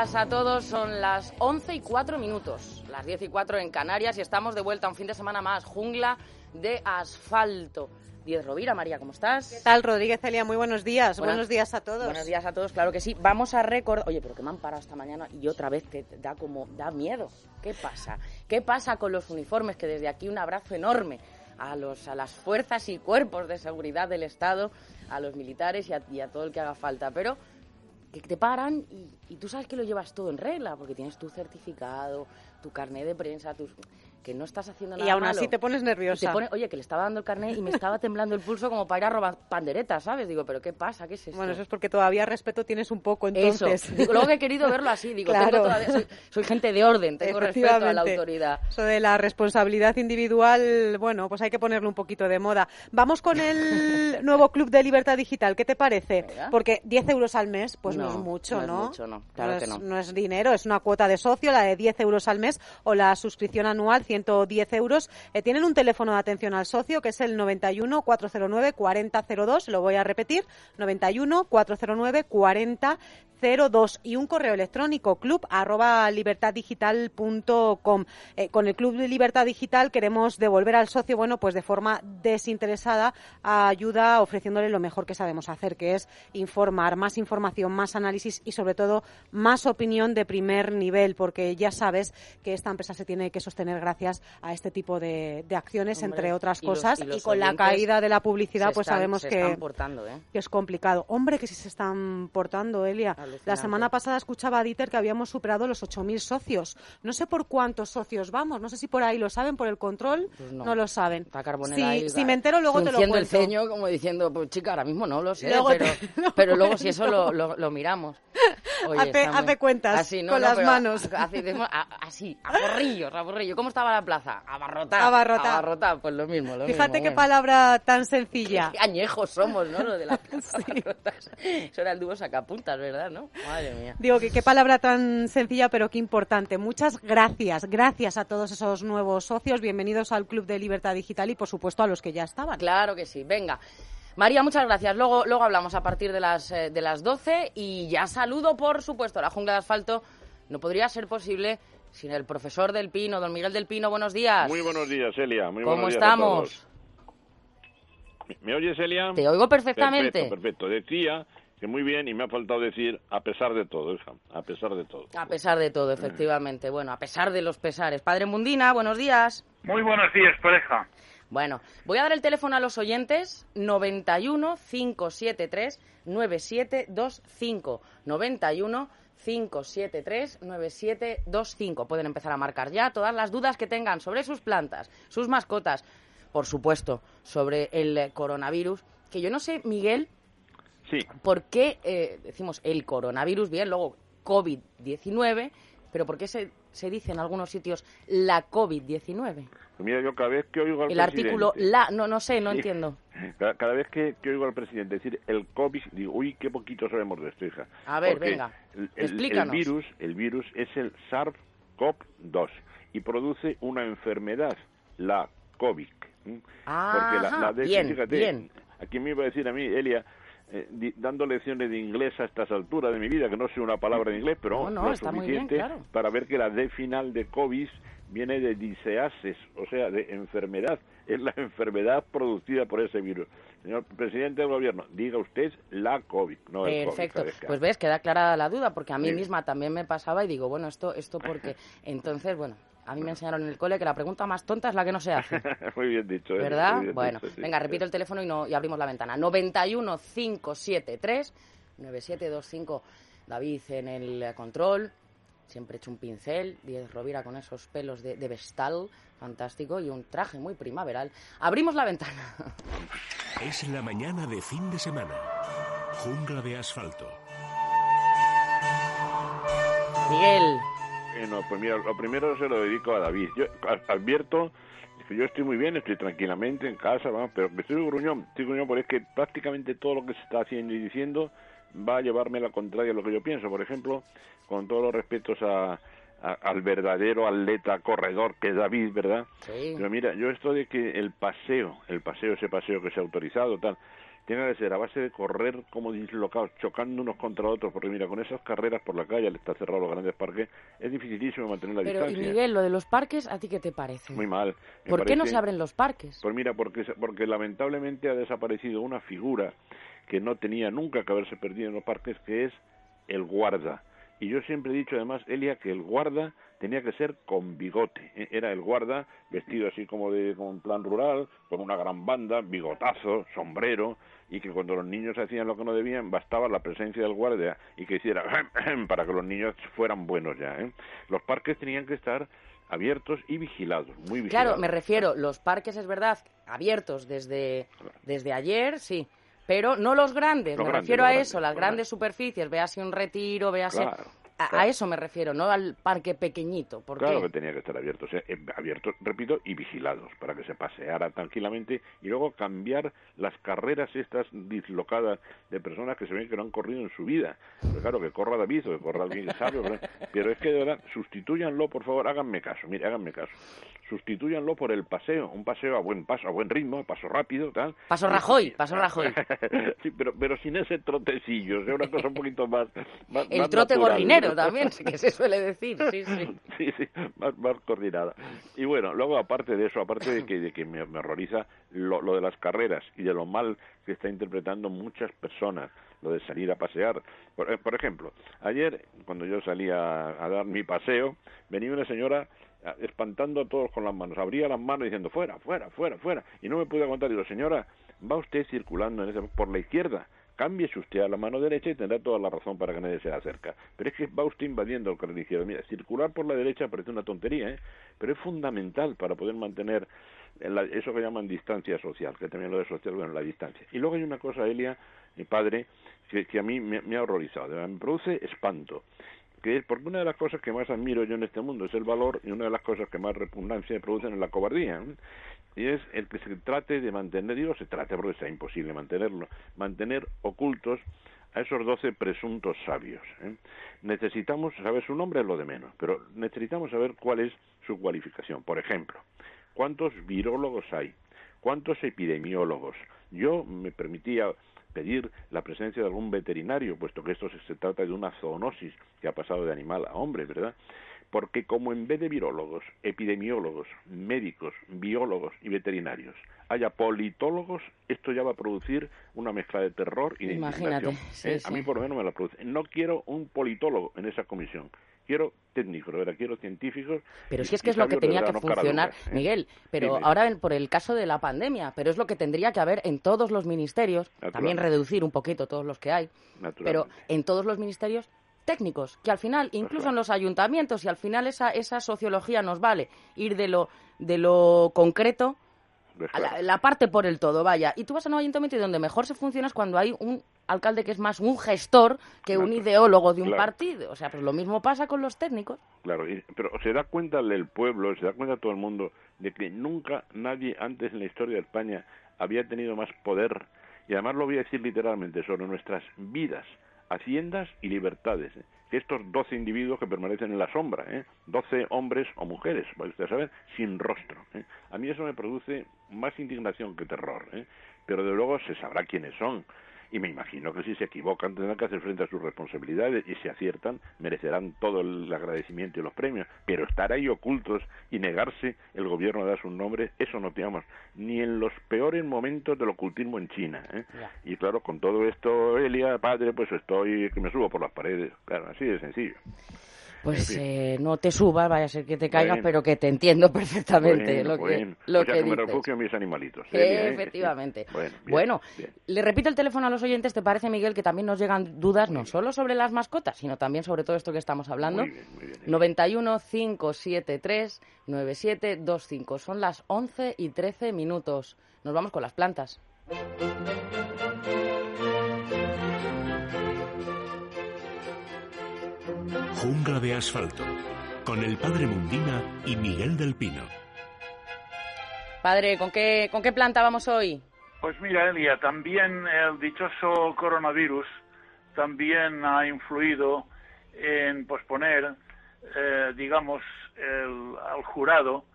Días a todos, son las 11 y 4 minutos, las 10 y 4 en Canarias y estamos de vuelta un fin de semana más, jungla de asfalto. Diez Rovira, María, ¿cómo estás? ¿Qué tal, Rodríguez Celia? Muy buenos días. Buenas- buenos días a todos. Buenos días a todos, claro que sí. Vamos a recordar... Oye, pero que me han parado esta mañana y otra vez te da como... da miedo. ¿Qué pasa? ¿Qué pasa con los uniformes? Que desde aquí un abrazo enorme a, los, a las fuerzas y cuerpos de seguridad del Estado, a los militares y a, y a todo el que haga falta. Pero que te paran y, tú sabes que lo llevas todo en regla, porque tienes tu certificado, tu carnet de prensa, tus, que no estás haciendo nada Y aún malo. así te pones Y nerviosa. te pone- oye, que le estaba dando el carnet y me estaba temblando el pulso como para ir a robar panderetas, ¿sabes? Digo, ¿pero qué pasa? ¿Qué es esto? Bueno, eso es porque todavía respeto tienes un poco, entonces. Eso. Digo, luego que he querido verlo así, digo, Claro. tengo todavía, soy, soy gente de orden, tengo respeto a la autoridad. Eso de la responsabilidad individual, bueno, pues hay que ponerle un poquito de moda. Vamos con el nuevo Club de Libertad Digital. ¿Qué te parece? Porque 10 euros al mes, pues no, No, es mucho, no es ¿no? mucho, no. Claro que es, no. es dinero, es una cuota de socio, la de 10 euros al mes, o la suscripción anual, 110 euros. Eh, tienen un teléfono de atención al socio, que es el 91 409 4002, lo voy a repetir, 91 409 4002 y un correo electrónico club arroba libertaddigital.com. Eh, con el Club de Libertad Digital queremos devolver al socio, bueno, pues de forma desinteresada ayuda ofreciéndole lo mejor que sabemos hacer, que es informar, más información, más análisis y sobre todo más opinión de primer nivel, porque ya sabes que esta empresa se tiene que sostener gracias a este tipo de, de acciones, Hombre, entre otras y los- cosas, y con la caída de la publicidad, pues están- sabemos que portando, ¿eh? que es complicado. Hombre, que sí se están portando, Elia. La semana pasada escuchaba a Dieter que habíamos superado los 8.000 socios. No sé por cuántos socios vamos, no sé si por ahí lo saben, por el control, Pues no. no. lo saben. Si, ahí, si me entero, luego te lo cuento. el ceño como diciendo, pues chica, ahora mismo no lo sé, Luego pero, te pero luego si eso lo, lo, lo miramos. Hace- cuentas Así, no, con no, las manos. hace- a- así, a borrillos, a borrillos. ¿Cómo estaba la plaza? Abarrotada. Abarrotada. Abarrotada, pues lo mismo, lo Fíjate mismo, qué bueno. palabra tan sencilla. Qué añejos somos, ¿no? Lo de la plaza. Eso era el dúo sacapuntas, ¿verdad? ¿no? Madre mía. Digo que qué palabra tan sencilla pero qué importante. Muchas gracias, gracias a todos esos nuevos socios. Bienvenidos al Club de Libertad Digital y por supuesto a los que ya estaban. Claro que sí, venga. María, muchas gracias. Luego, luego hablamos a partir de las, eh, de las 12 y ya saludo, por supuesto, la jungla de asfalto. No podría ser posible sin el profesor del Pino, don Miguel del Pino. Buenos días. Muy buenos días, Elia. Muy ¿Cómo buenos días a estamos? todos. ¿Me- ¿Me oyes, Elia? Te oigo perfectamente. Perfecto, perfecto. Decía que muy bien y me ha faltado decir a pesar de todo, hija. A pesar de todo. A pesar de todo, efectivamente. Bueno, a pesar de los pesares. Padre Mundina, buenos días. Muy buenos días, pareja. Bueno, voy a dar el teléfono a los oyentes 91 573 9725 91 573 9725. Pueden empezar a marcar ya todas las dudas que tengan sobre sus plantas, sus mascotas, por supuesto, sobre el coronavirus, que yo no sé, Miguel, Sí, por qué eh, decimos el coronavirus, bien, luego COVID-19, pero por qué se, se dice en algunos sitios la COVID-19. pues mira, yo cada vez que oigo al El presidente... artículo la, no, no sé, no Sí. entiendo. Cada, cada vez que, que oigo al presidente decir el COVID, digo, uy, qué poquito sabemos de esto, hija. A ver, Porque venga, el, el- el explícanos. virus, el virus es el SARS-CoV-2 y produce una enfermedad, la COVID. ¿m? Porque la, la de- bien, fíjate, bien. aquí me iba a decir a mí, Elia, eh, di- dando lecciones de inglés a estas alturas de mi vida, que no sé una palabra de inglés, pero No, no, lo está muy bien, suficiente claro. para ver que la D final de COVID viene de diseases, o sea, de enfermedad. Es la enfermedad producida por ese virus. Señor presidente del gobierno, diga usted la COVID, no el COVID. Perfecto. ¿sabes qué? Pues ves, queda clara la duda, porque a mí Sí. misma también me pasaba y digo, bueno, esto, esto porque. Entonces, bueno, a mí me enseñaron en el cole que la pregunta más tonta es la que no se hace. muy bien dicho. ¿eh? ¿Verdad? Bien Bueno, dicho, sí. venga, repito el teléfono y, no, y abrimos la ventana. 91 573 9725. David en el control. Siempre hecho un pincel. 10 Rovira con esos pelos de, de vestal. Fantástico. Y un traje muy primaveral. Abrimos la ventana. Es la mañana de fin de semana. Jungla de asfalto. Miguel. Bueno, pues mira, lo primero se lo dedico a David. Yo a- advierto que yo estoy muy bien, estoy tranquilamente en casa, vamos, pero estoy gruñón, estoy gruñón porque es que prácticamente todo lo que se está haciendo y diciendo va a llevarme la contraria a lo que yo pienso. Por ejemplo, con todos los respetos a, a- al verdadero atleta corredor que es David, ¿verdad? Sí. Pero mira, yo esto de que el paseo, el paseo, ese paseo que se ha autorizado, tal, tenga que ser a base de correr como dislocados, chocando unos contra otros, porque mira, con esas carreras por la calle, al estar cerrado los grandes parques, es dificilísimo mantener la Pero, distancia. Miguel, lo de los parques, ¿a ti qué te parece? Muy mal. me ¿Por qué no se abren los parques? Pues mira, porque, porque lamentablemente ha desaparecido una figura que no tenía nunca que haberse perdido en los parques, que es el guarda. Y yo siempre he dicho además, Elia, que el guarda tenía que ser con bigote. ¿eh? Era el guarda vestido así como de como en plan rural, con una gran banda, bigotazo, sombrero, y que cuando los niños hacían lo que no debían, bastaba la presencia del guardia y que hiciera para que los niños fueran buenos ya. ¿eh? Los parques tenían que estar abiertos y vigilados, muy vigilados. Claro, me refiero, los parques es verdad, abiertos desde, desde ayer, sí. Pero no los grandes, Los me grandes, refiero a grandes, eso, las grandes. superficies, véase un retiro, véase... Claro, a, eso me refiero, no al parque pequeñito. ¿Por Claro qué? que tenía que estar abiertos, eh, eh, abiertos, repito, y vigilados para que se paseara tranquilamente y luego cambiar las carreras estas dislocadas de personas que se ven que no han corrido en su vida. Pero claro, que corra David o que corra alguien que sabe, pero, pero es que de verdad, sustituyanlo, por favor, háganme caso, mire, háganme caso. Sustituyanlo por el paseo, un paseo a buen paso, a buen ritmo, a paso rápido, tal. Paso Rajoy, paso Rajoy. sí, pero, pero sin ese trotecillo, o sea, una cosa un poquito más... más El más trote natural. gorrinero también, que se suele decir, sí, sí. sí, sí, más, más coordinada. Y bueno, luego aparte de eso, aparte de que, de que me, horroriza lo, lo de las carreras y de lo mal que está interpretando muchas personas, lo de salir a pasear. Por, eh, por ejemplo, ayer cuando yo salía a dar mi paseo, venía una señora espantando a todos con las manos, abría las manos diciendo fuera, fuera, fuera, fuera, y no me pude aguantar. Digo, señora, va usted circulando en ese, por la izquierda, cámbiese usted a la mano derecha y tendrá toda la razón para que nadie se le acerca. Pero es que va usted invadiendo el carril izquierdo. Mira, circular por la derecha parece una tontería, ¿eh? pero es fundamental para poder mantener eso que llaman distancia social, que también lo de social, bueno, la distancia. Y luego hay una cosa, Elia, mi padre, que, que a mí me, ha horrorizado, me produce espanto. Que es porque una de las cosas que más admiro yo en este mundo es el valor y una de las cosas que más repugnancia me producen es la cobardía. Y es el que se trate de mantener, digo se trate porque sea imposible mantenerlo, mantener ocultos a esos doce presuntos sabios. ¿eh? Necesitamos saber su nombre es lo de menos, pero necesitamos saber cuál es su cualificación. Por ejemplo, ¿cuántos virólogos hay? ¿Cuántos epidemiólogos? Yo me permitía pedir la presencia de algún veterinario, puesto que esto se trata de una zoonosis que ha pasado de animal a hombre, ¿verdad? Porque como en vez de virólogos, epidemiólogos, médicos, biólogos y veterinarios, haya politólogos, esto ya va a producir una mezcla de terror y de Imagínate, sí, ¿eh? sí. A mí por lo menos me la produce. No quiero un politólogo en esa comisión. Quiero técnicos, verdad, quiero científicos. Pero si es que es lo que tenía que funcionar, ¿eh? Miguel, pero Dime. ahora en- por el caso de la pandemia, pero es lo que tendría que haber en todos los ministerios, también reducir un poquito todos los que hay, pero en todos los ministerios técnicos, que al final, incluso en los ayuntamientos, y al final esa, esa sociología nos vale, ir de lo, de lo concreto Pues a la, parte por el todo, vaya. Y tú vas a un ayuntamiento y donde mejor se funciona es cuando hay un alcalde que es más un gestor que un ideólogo de un Claro. partido. O sea, pues lo mismo pasa con los técnicos. Claro, y- pero se da cuenta el pueblo, se da cuenta todo el mundo de que nunca nadie antes en la historia de España había tenido más poder, y además lo voy a decir literalmente, sobre nuestras vidas, haciendas y libertades. ¿eh? Estos 12 individuos que permanecen en la sombra, ¿eh? 12 hombres o mujeres, vaya usted a saber, sin rostro. ¿eh? A mí eso me produce más indignación que terror, ¿eh? pero de luego se sabrá quiénes son. Y me imagino que si se equivocan tendrán que hacer frente a sus responsabilidades y si aciertan merecerán todo el agradecimiento y los premios, pero estar ahí ocultos y negarse el gobierno a dar su nombre, eso no tenemos ni en los peores momentos del ocultismo en China. ¿eh? Y claro, con todo esto, Elia, padre, pues estoy que me subo por las paredes, claro, así de sencillo. Pues eh, no te subas, vaya a ser que te caigas, pero que te entiendo perfectamente lo que, lo que, me refugio mis animalitos. Efectivamente. Bueno, le repito el teléfono a los oyentes, ¿te parece, Miguel, que también nos llegan dudas no solo sobre las mascotas, sino también sobre todo esto que estamos hablando? Muy bien, muy bien. 91 573 9725. Son las 11 y 13 minutos. Nos vamos con las plantas. Jungla de asfalto, con el padre Mundina y Miguel del Pino. Padre, ¿con qué, ¿con qué planta vamos hoy? Pues mira, Elia, también el dichoso coronavirus también ha influido en posponer, eh, digamos, el, al jurado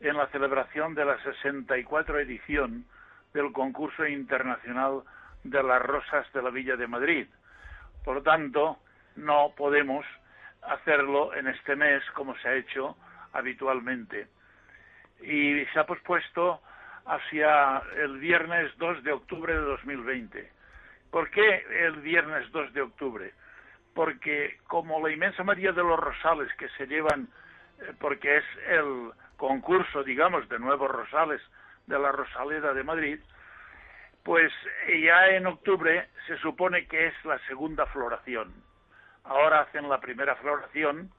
en la celebración de la 64 edición del concurso internacional de las rosas de la Villa de Madrid. Por lo tanto, no podemos hacerlo en este mes como se ha hecho habitualmente. Y se ha pospuesto hacia el viernes 2 de octubre de 2020. ¿Por qué el viernes 2 de octubre? Porque como la inmensa mayoría de los rosales que se llevan, eh, porque es el concurso, digamos, de nuevos rosales de la Rosaleda de Madrid, pues ya en octubre se supone que es la segunda floración ahora hacen la primera floración,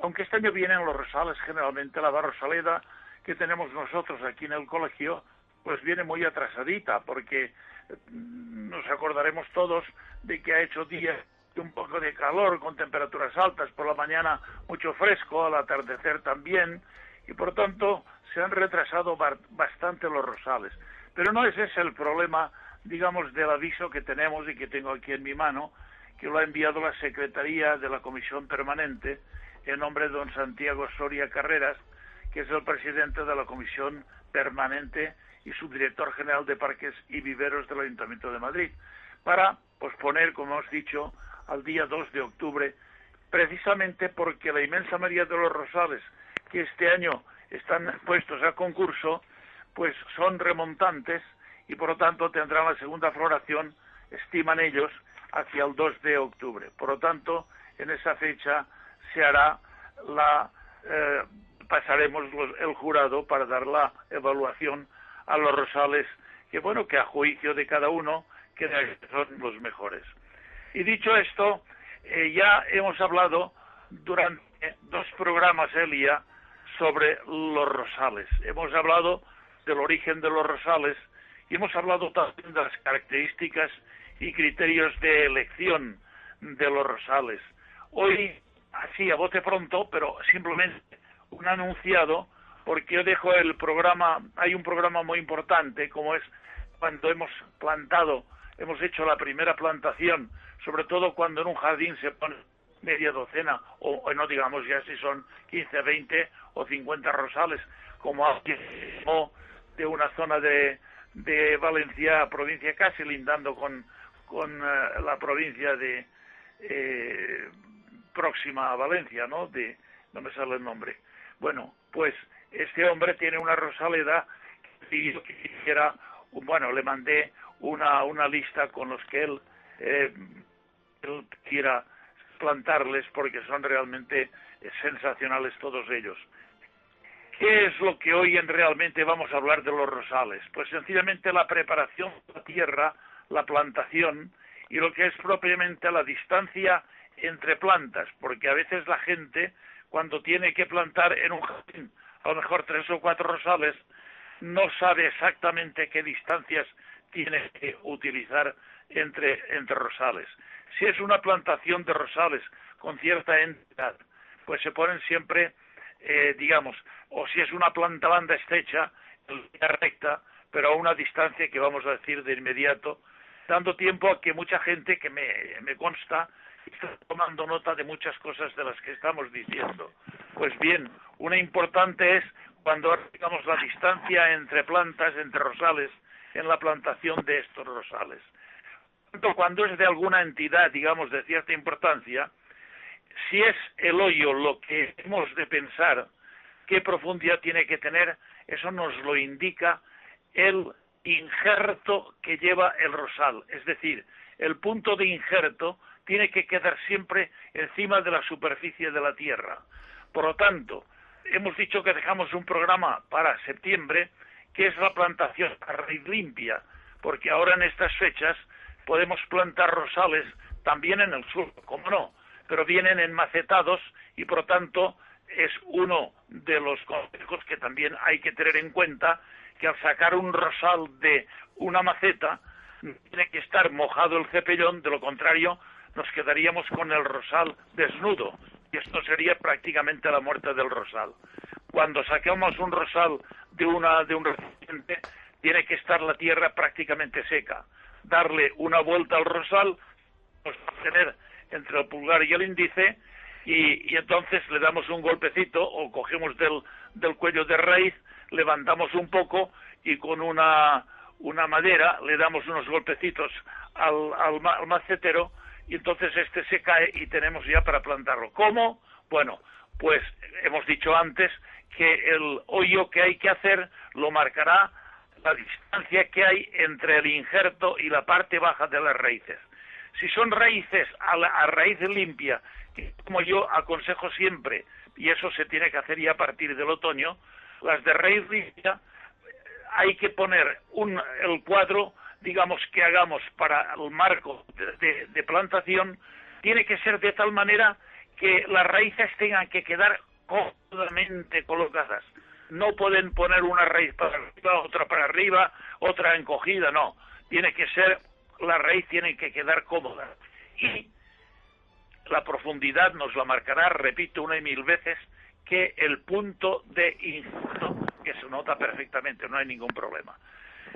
aunque este año vienen los rosales, generalmente la rosaleda que tenemos nosotros aquí en el colegio, pues viene muy atrasadita, porque mm, nos acordaremos todos de que ha hecho días de un poco de calor con temperaturas altas, por la mañana mucho fresco, al atardecer también, y por tanto se han retrasado bastante los rosales. Pero no ese es el problema, digamos, del aviso que tenemos y que tengo aquí en mi mano, que lo ha enviado la Secretaría de la Comisión Permanente en nombre de don Santiago Soria Carreras, que es el presidente de la Comisión Permanente y subdirector general de Parques y Viveros del Ayuntamiento de Madrid, para posponer, como hemos dicho, al día 2 de octubre, precisamente porque la inmensa mayoría de los rosales que este año están puestos a concurso, pues son remontantes y por lo tanto tendrán la segunda floración, estiman ellos, hacia el 2 de octubre. Por lo tanto, en esa fecha se hará la eh, pasaremos el jurado para dar la evaluación a los rosales que bueno que a juicio de cada uno que son los mejores. Y dicho esto, eh, ya hemos hablado durante dos programas, Elia, sobre los rosales. Hemos hablado del origen de los rosales y hemos hablado también de las características y criterios de elección de los rosales. Hoy, así a bote pronto, pero simplemente un anunciado, porque yo dejo el programa, hay un programa muy importante, como es cuando hemos plantado, hemos hecho la primera plantación, sobre todo cuando en un jardín se pone media docena, o, no digamos ya si son 15, 20 o 50 rosales, como de una zona de, de Valencia, provincia casi lindando con, con eh, la provincia de eh, próxima a Valencia, ¿no? De, no me sale el nombre. Bueno, pues este hombre tiene una rosaleda y que quisiera, bueno, le mandé una, una lista con los que él, eh, él quiera plantarles porque son realmente sensacionales todos ellos. ¿Qué es lo que hoy en realmente vamos a hablar de los rosales? Pues sencillamente la preparación de la tierra la plantación y lo que es propiamente la distancia entre plantas, porque a veces la gente, cuando tiene que plantar en un jardín, a lo mejor tres o cuatro rosales, no sabe exactamente qué distancias tiene que utilizar entre, entre rosales. Si es una plantación de rosales con cierta entidad, pues se ponen siempre, eh, digamos, o si es una planta banda estrecha, recta, pero a una distancia que vamos a decir de inmediato dando tiempo a que mucha gente que me, consta está tomando nota de muchas cosas de las que estamos diciendo. Pues bien, una importante es cuando digamos la distancia entre plantas, entre rosales, en la plantación de estos rosales. tanto, cuando es de alguna entidad, digamos, de cierta importancia, si es el hoyo lo que hemos de pensar, qué profundidad tiene que tener, eso nos lo indica el injerto que lleva el rosal. Es decir, el punto de injerto tiene que quedar siempre encima de la superficie de la tierra. Por lo tanto, hemos dicho que dejamos un programa para septiembre que es la plantación a raíz limpia, porque ahora en estas fechas podemos plantar rosales también en el sur, como no, pero vienen enmacetados y por lo tanto es uno de los consejos que también hay que tener en cuenta que al sacar un rosal de una maceta tiene que estar mojado el cepellón, de lo contrario nos quedaríamos con el rosal desnudo y esto sería prácticamente la muerte del rosal. Cuando saquemos un rosal de una de un recipiente tiene que estar la tierra prácticamente seca. Darle una vuelta al rosal, pues tener entre el pulgar y el índice y, entonces le damos un golpecito o cogemos del, del cuello de raíz, levantamos un poco y con una, una madera le damos unos golpecitos al, al, macetero y entonces este se cae y tenemos ya para plantarlo. ¿Cómo? Bueno, pues hemos dicho antes que el hoyo que hay que hacer lo marcará la distancia que hay entre el injerto y la parte baja de las raíces. Si son raíces a, la, a raíz limpia como yo aconsejo siempre, y eso se tiene que hacer ya a partir del otoño, las de raíz rígida, hay que poner un, el cuadro, digamos, que hagamos para el marco de, plantación, tiene que ser de tal manera que las raíces tengan que quedar cómodamente colocadas. No pueden poner una raíz para arriba, otra para arriba, otra encogida, no. Tiene que ser, la raíz tiene que quedar cómoda. Y la profundidad nos la marcará, repito una y mil veces, que el punto de injerto, que se nota perfectamente, no hay ningún problema.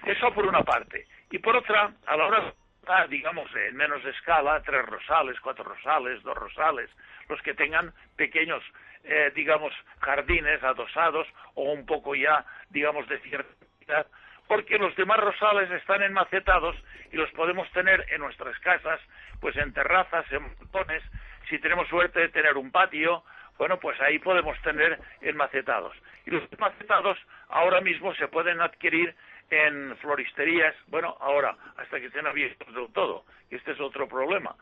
Eso por una parte. Y por otra, a la hora de, digamos, en menos escala, tres rosales, cuatro rosales, dos rosales, los que tengan pequeños, eh, digamos, jardines adosados o un poco ya, digamos, de cierta porque los demás rosales están enmacetados y los podemos tener en nuestras casas, pues en terrazas, en montones. Si tenemos suerte de tener un patio, bueno, pues ahí podemos tener enmacetados. Y los enmacetados ahora mismo se pueden adquirir en floristerías, bueno, ahora, hasta que estén abiertos del todo, y este es otro problema.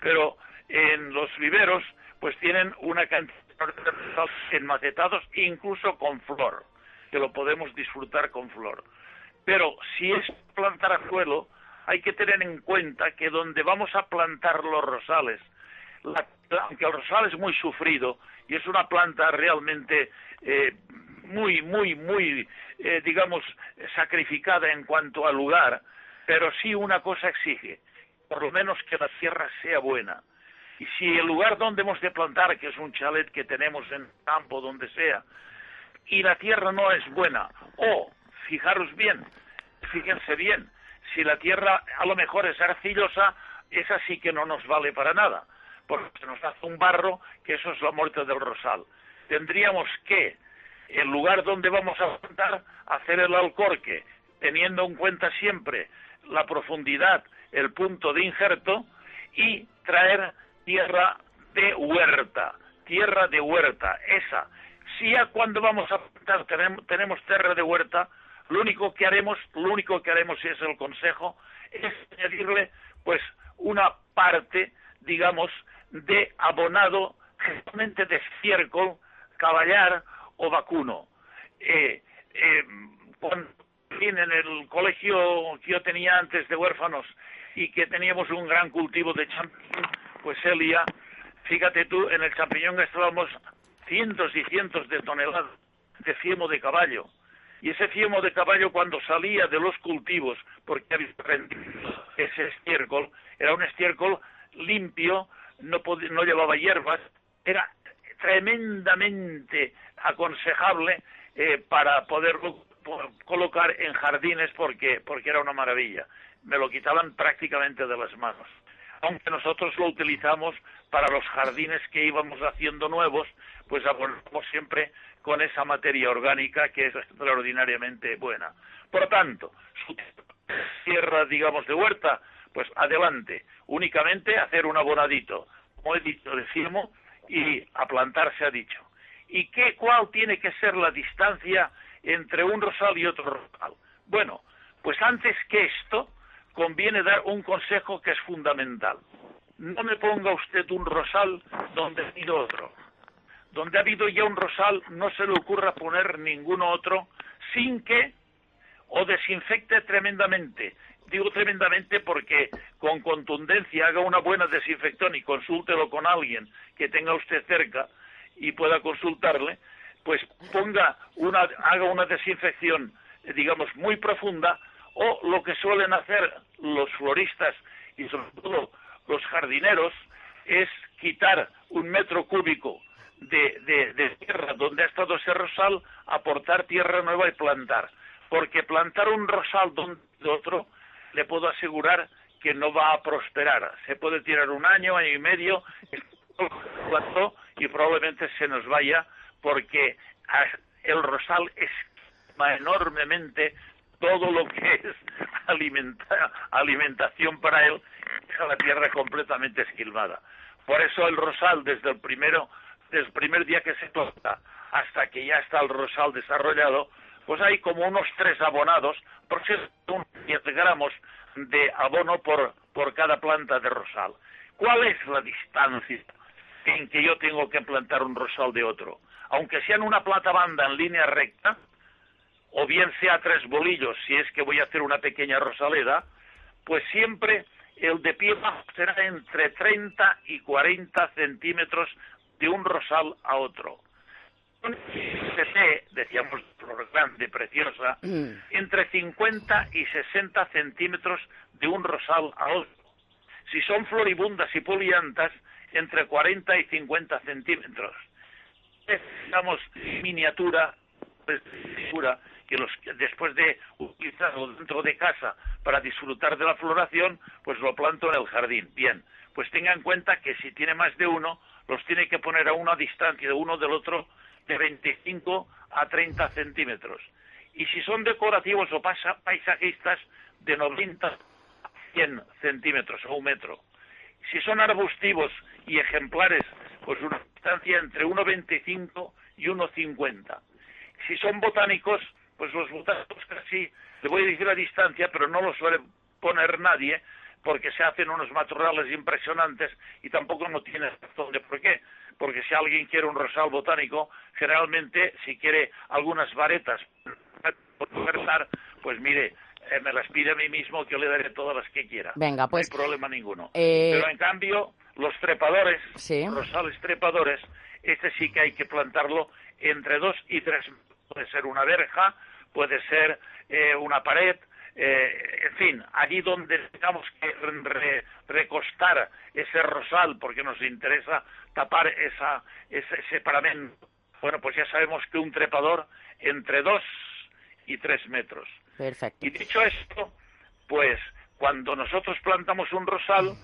Pero en los viveros, pues tienen una cantidad de enmacetados, incluso con flor, que lo podemos disfrutar con flor. Pero si es plantar a suelo, hay que tener en cuenta que donde vamos a plantar los rosales, aunque el rosal es muy sufrido y es una planta realmente eh, muy, muy, muy, eh, digamos, sacrificada en cuanto al lugar, pero sí una cosa exige, por lo menos que la tierra sea buena. Y si el lugar donde hemos de plantar, que es un chalet que tenemos en campo, donde sea, y la tierra no es buena, o fijaros bien, fíjense bien, si la tierra a lo mejor es arcillosa, esa sí que no nos vale para nada, porque nos hace un barro, que eso es la muerte del rosal. Tendríamos que, el lugar donde vamos a plantar, hacer el alcorque, teniendo en cuenta siempre la profundidad, el punto de injerto, y traer tierra de huerta, tierra de huerta, esa. Si ya cuando vamos a plantar tenemos, tenemos tierra de huerta, lo único que haremos, lo único que haremos, si es el consejo, es añadirle pues una parte, digamos, de abonado generalmente de estiércol, caballar o vacuno. Eh, eh, en el colegio que yo tenía antes de huérfanos y que teníamos un gran cultivo de champiñón, pues Elia, fíjate tú, en el champiñón gastábamos cientos y cientos de toneladas de fiemo de caballo y ese fiemo de caballo cuando salía de los cultivos, porque había ese estiércol, era un estiércol limpio, no, no llevaba hierbas, era tremendamente aconsejable eh, para poderlo colocar en jardines porque, porque era una maravilla. Me lo quitaban prácticamente de las manos. Aunque nosotros lo utilizamos para los jardines que íbamos haciendo nuevos, pues abonamos siempre con esa materia orgánica que es extraordinariamente buena. Por lo tanto, su tierra, digamos, de huerta, pues adelante, únicamente hacer un abonadito, como he dicho, decimos, y a plantar se ha dicho. ¿Y qué, cuál tiene que ser la distancia entre un rosal y otro rosal? Bueno, pues antes que esto, conviene dar un consejo que es fundamental. No me ponga usted un rosal donde ha habido otro. Donde ha habido ya un rosal, no se le ocurra poner ninguno otro sin que o desinfecte tremendamente. Digo tremendamente porque con contundencia haga una buena desinfección y consúltelo con alguien que tenga usted cerca y pueda consultarle, pues ponga una, haga una desinfección, digamos, muy profunda, o lo que suelen hacer los floristas y sobre todo los jardineros es quitar un metro cúbico de, de, tierra donde ha estado ese rosal, aportar tierra nueva y plantar. Porque plantar un rosal donde otro, le puedo asegurar que no va a prosperar. Se puede tirar un año, año y medio, y probablemente se nos vaya porque el rosal esquema enormemente todo lo que es alimentación para él, deja la tierra completamente esquilmada. Por eso el rosal, desde el primero, desde el primer día que se planta hasta que ya está el rosal desarrollado, pues hay como unos tres abonados, unos 10 gramos de abono por, por cada planta de rosal. ¿Cuál es la distancia en que yo tengo que plantar un rosal de otro? Aunque sea en una plata banda en línea recta, o bien sea tres bolillos, si es que voy a hacer una pequeña rosaleda, pues siempre el de pie será entre 30 y 40 centímetros de un rosal a otro. CC, decíamos, grande, preciosa, mm. entre 50 y 60 centímetros de un rosal a otro. Si son floribundas y poliantas, entre 40 y 50 centímetros. Es, digamos, miniatura, pues, figura, que los después de utilizarlo dentro de casa para disfrutar de la floración, pues lo planto en el jardín. Bien, pues tenga en cuenta que si tiene más de uno, los tiene que poner a una distancia de uno del otro de 25 a 30 centímetros. Y si son decorativos o paisajistas, de 90 a 100 centímetros o un metro. Si son arbustivos y ejemplares, pues una distancia entre 1,25 y 1,50. Si son botánicos, pues los botánicos casi, le voy a decir a distancia, pero no los suele poner nadie, porque se hacen unos matorrales impresionantes y tampoco no tiene razón de por qué. Porque si alguien quiere un rosal botánico, generalmente si quiere algunas varetas por conversar, pues mire, eh, me las pide a mí mismo que yo le daré todas las que quiera. Venga, pues. No hay pues, problema ninguno. Eh, pero en cambio, los trepadores, rosales trepadores, este sí que hay que plantarlo entre dos y tres. Puede ser una verja, puede ser eh, una pared, eh, en fin, allí donde tengamos que recostar ese rosal porque nos interesa tapar esa, ese, ese paramento. Bueno, pues ya sabemos que un trepador entre dos y tres metros. Perfecto. Y dicho esto, pues cuando nosotros plantamos un rosal,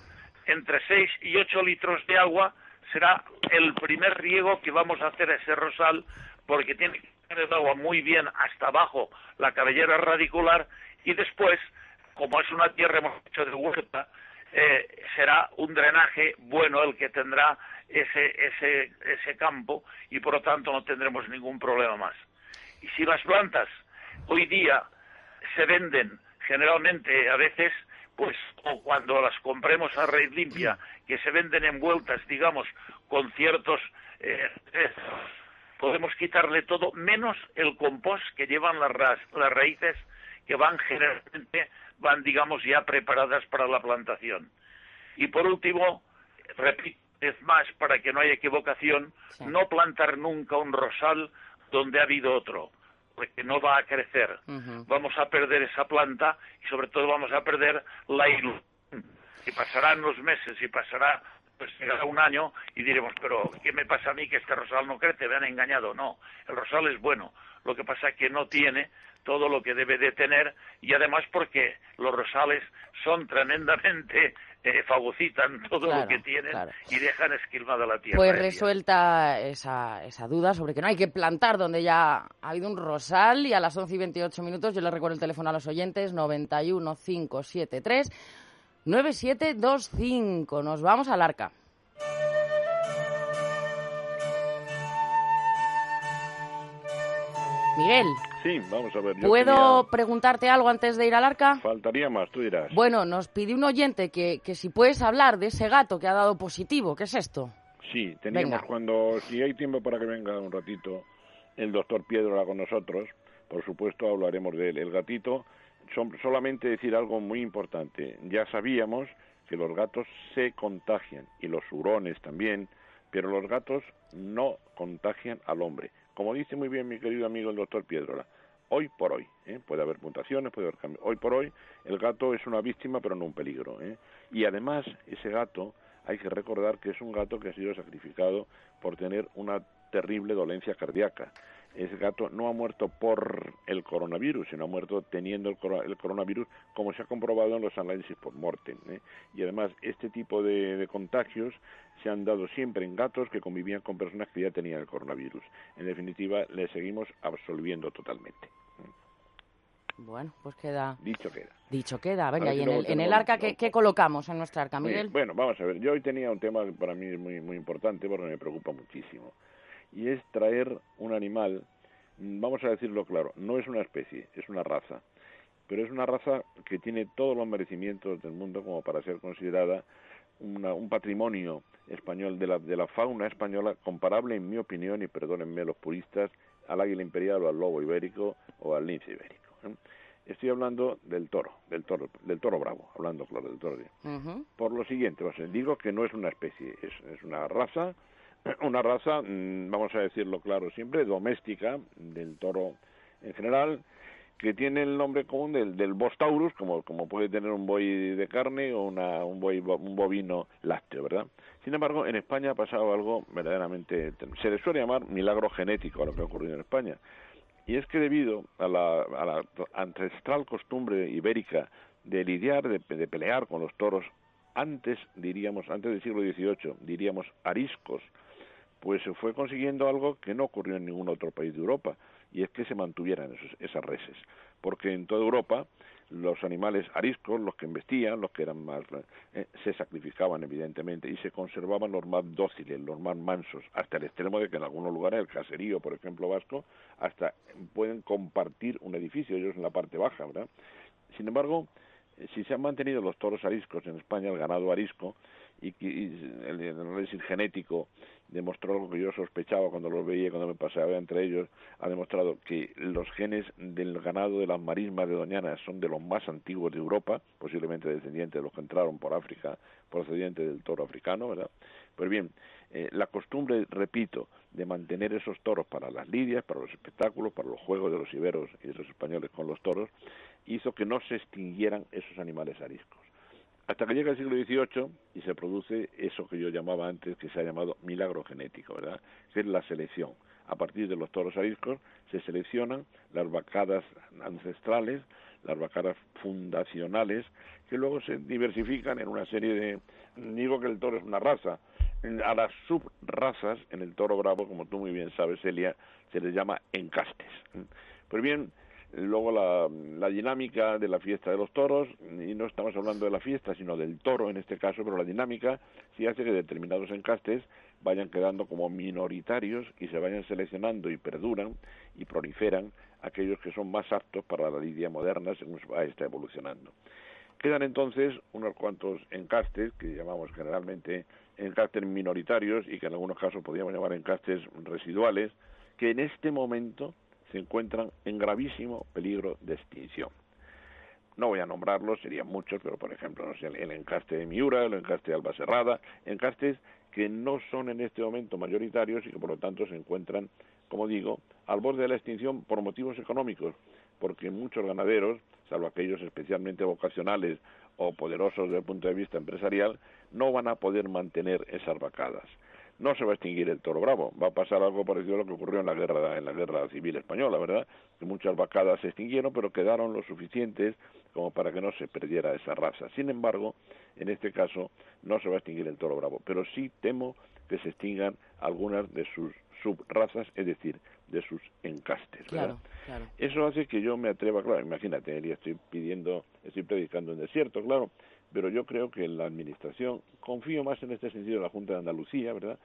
entre seis y ocho litros de agua será el primer riego que vamos a hacer a ese rosal porque tiene que tener agua muy bien hasta abajo la cabellera radicular y después, como es una tierra hemos hecho de huerta, eh, será un drenaje bueno el que tendrá ese, ese, ese campo y por lo tanto no tendremos ningún problema más. Y si las plantas hoy día se venden generalmente a veces pues o cuando las compremos a raíz limpia, que se venden envueltas, digamos, con ciertos eh, podemos quitarle todo, menos el compost que llevan las, las raíces que van generalmente, van digamos ya preparadas para la plantación. Y por último, repito es más para que no haya equivocación, no plantar nunca un rosal donde ha habido otro, porque no va a crecer. Vamos a perder esa planta y sobre todo vamos a perder la ilusión. Y pasarán los meses y pasará pues llegará un año y diremos, pero ¿qué me pasa a mí que este rosal no crece? Me han engañado. No, el rosal es bueno. Lo que pasa es que no tiene todo lo que debe de tener y además porque los rosales son tremendamente eh, fagocitan todo lo que tienen y dejan esquilmada la tierra. Pues resuelta esa, esa duda sobre que no hay que plantar donde ya ha habido un rosal y a las 11 y 28 minutos yo le recuerdo el teléfono a los oyentes 91 573 9725. Nos vamos al arca. Miguel. Sí, vamos a ver. yo ¿Puedo tenía- preguntarte algo antes de ir al arca? Faltaría más, tú dirás. Bueno, nos pidió un oyente que, que si puedes hablar de ese gato que ha dado positivo. ¿Qué es esto? Sí, teníamos Venga. cuando, si hay tiempo para que venga un ratito el doctor Piedra con nosotros, por supuesto hablaremos de él. El gatito, solamente decir algo muy importante. Ya sabíamos que los gatos se contagian y los hurones también, pero los gatos no contagian al hombre. Como dice muy bien mi querido amigo el doctor Piedrola, hoy por hoy, ¿eh? puede haber mutaciones, puede haber cambios. Hoy por hoy el gato es una víctima pero no un peligro. ¿eh? Y además ese gato hay que recordar que es un gato que ha sido sacrificado por tener una terrible dolencia cardíaca. Ese gato no ha muerto por el coronavirus, sino ha muerto teniendo el, coro- el coronavirus, como se ha comprobado en los análisis por mortem. ¿eh? Y además, este tipo de, de contagios se han dado siempre en gatos que convivían con personas que ya tenían el coronavirus. En definitiva, le seguimos absolviendo totalmente. Bueno, pues queda Dicho queda. dicho queda. Venga, y en el, en el tenemos- arca, ¿qué, qué colocamos en nuestra arca, bien, Miguel? Bueno, vamos a ver. Yo hoy tenía un tema que para mí es muy, muy importante porque me preocupa muchísimo. Y es traer un animal, mm, vamos a decirlo claro, no es una especie, es una raza. Pero es una raza que tiene todos los merecimientos del mundo como para ser considerada una- un patrimonio español de la, de la fauna española comparable, en mi opinión, y perdónenme los puristas, al águila imperial o al lobo ibérico o al lince ibérico. ¿eh? Estoy hablando del toro, del toro, del toro bravo, hablando claro del toro. Por lo siguiente, o sea, digo que no es una especie, es, es una raza, una raza, mm, vamos a decirlo claro siempre, doméstica del toro en general, que tiene el nombre común del, del Bostaurus, como, como puede tener un buey de carne o una, un, buey, un bovino lácteo, ¿verdad? Sin embargo, en España ha pasado algo verdaderamente... Se le suele llamar milagro genético a lo que ha ocurrido en España. Y es que debido a la, a la ancestral costumbre ibérica de lidiar, de, de pelear con los toros, antes, diríamos, antes del siglo XVIII, diríamos ariscos, pues se fue consiguiendo algo que no ocurrió en ningún otro país de Europa, y es que se mantuvieran esos- esas reses. Porque en toda Europa los animales ariscos, los que embestían, los que eran más, eh, se sacrificaban evidentemente y se conservaban los más dóciles, los más mansos, hasta el extremo de que en algunos lugares, el caserío, por ejemplo, vasco, hasta pueden compartir un edificio, ellos en la parte baja, ¿verdad? Sin embargo, eh, si se han mantenido los toros ariscos en España, el ganado arisco, y, y el, análisis genético demostró algo que yo sospechaba cuando los veía, cuando me paseaba entre ellos, ha demostrado que los genes del ganado de las marismas de Doñana son de los más antiguos de Europa, posiblemente descendientes de los que entraron por África, procedientes del toro africano, ¿verdad? Pues bien, eh, la costumbre, repito, de mantener esos toros para las lidias, para los espectáculos, para los juegos de los iberos y de los españoles con los toros, hizo que no se extinguieran esos animales ariscos. Hasta que llega el siglo XVIII y se produce eso que yo llamaba antes, que se ha llamado milagro genético, ¿verdad? Que es la selección. A partir de los toros ariscos se seleccionan las vacadas ancestrales, las vacadas fundacionales, que luego se diversifican en una serie de... Digo que el toro es una raza. A las subrazas, en el toro bravo, como tú muy bien sabes, Elia, se les llama encastes. Pues bien, luego la, dinámica de la fiesta de los toros, y no estamos hablando de la fiesta, sino del toro en este caso, pero la dinámica sí hace que determinados encastes vayan quedando como minoritarios y se vayan seleccionando y perduran y proliferan aquellos que son más aptos para la lidia moderna según se va está evolucionando. Quedan entonces unos cuantos encastes, que llamamos generalmente encastes minoritarios y que en algunos casos podríamos llamar encastes residuales, que en este momento se encuentran en gravísimo peligro de extinción. No voy a nombrarlos, serían muchos, pero por ejemplo, no sé, el encaste de Miura, el encaste de Albacerrada, encastes que no son en este momento mayoritarios y que por lo tanto se encuentran, como digo, al borde de la extinción por motivos económicos, porque muchos ganaderos, salvo aquellos especialmente vocacionales o poderosos desde el punto de vista empresarial, no van a poder mantener esas vacadas no se va a extinguir el toro bravo. Va a pasar algo parecido a lo que ocurrió en la guerra en la guerra civil española, ¿verdad? Que muchas vacadas se extinguieron, pero quedaron lo suficientes como para que no se perdiera esa raza. Sin embargo, en este caso no se va a extinguir el toro bravo, pero sí temo que se extingan algunas de sus subrazas, es decir, de sus encastes. ¿verdad? Claro, claro. Eso hace que yo me atreva, claro, imagínate, estoy pidiendo, estoy predicando en desierto, claro, pero yo creo que la Administración, confío más en este sentido en la Junta de Andalucía, ¿verdad?,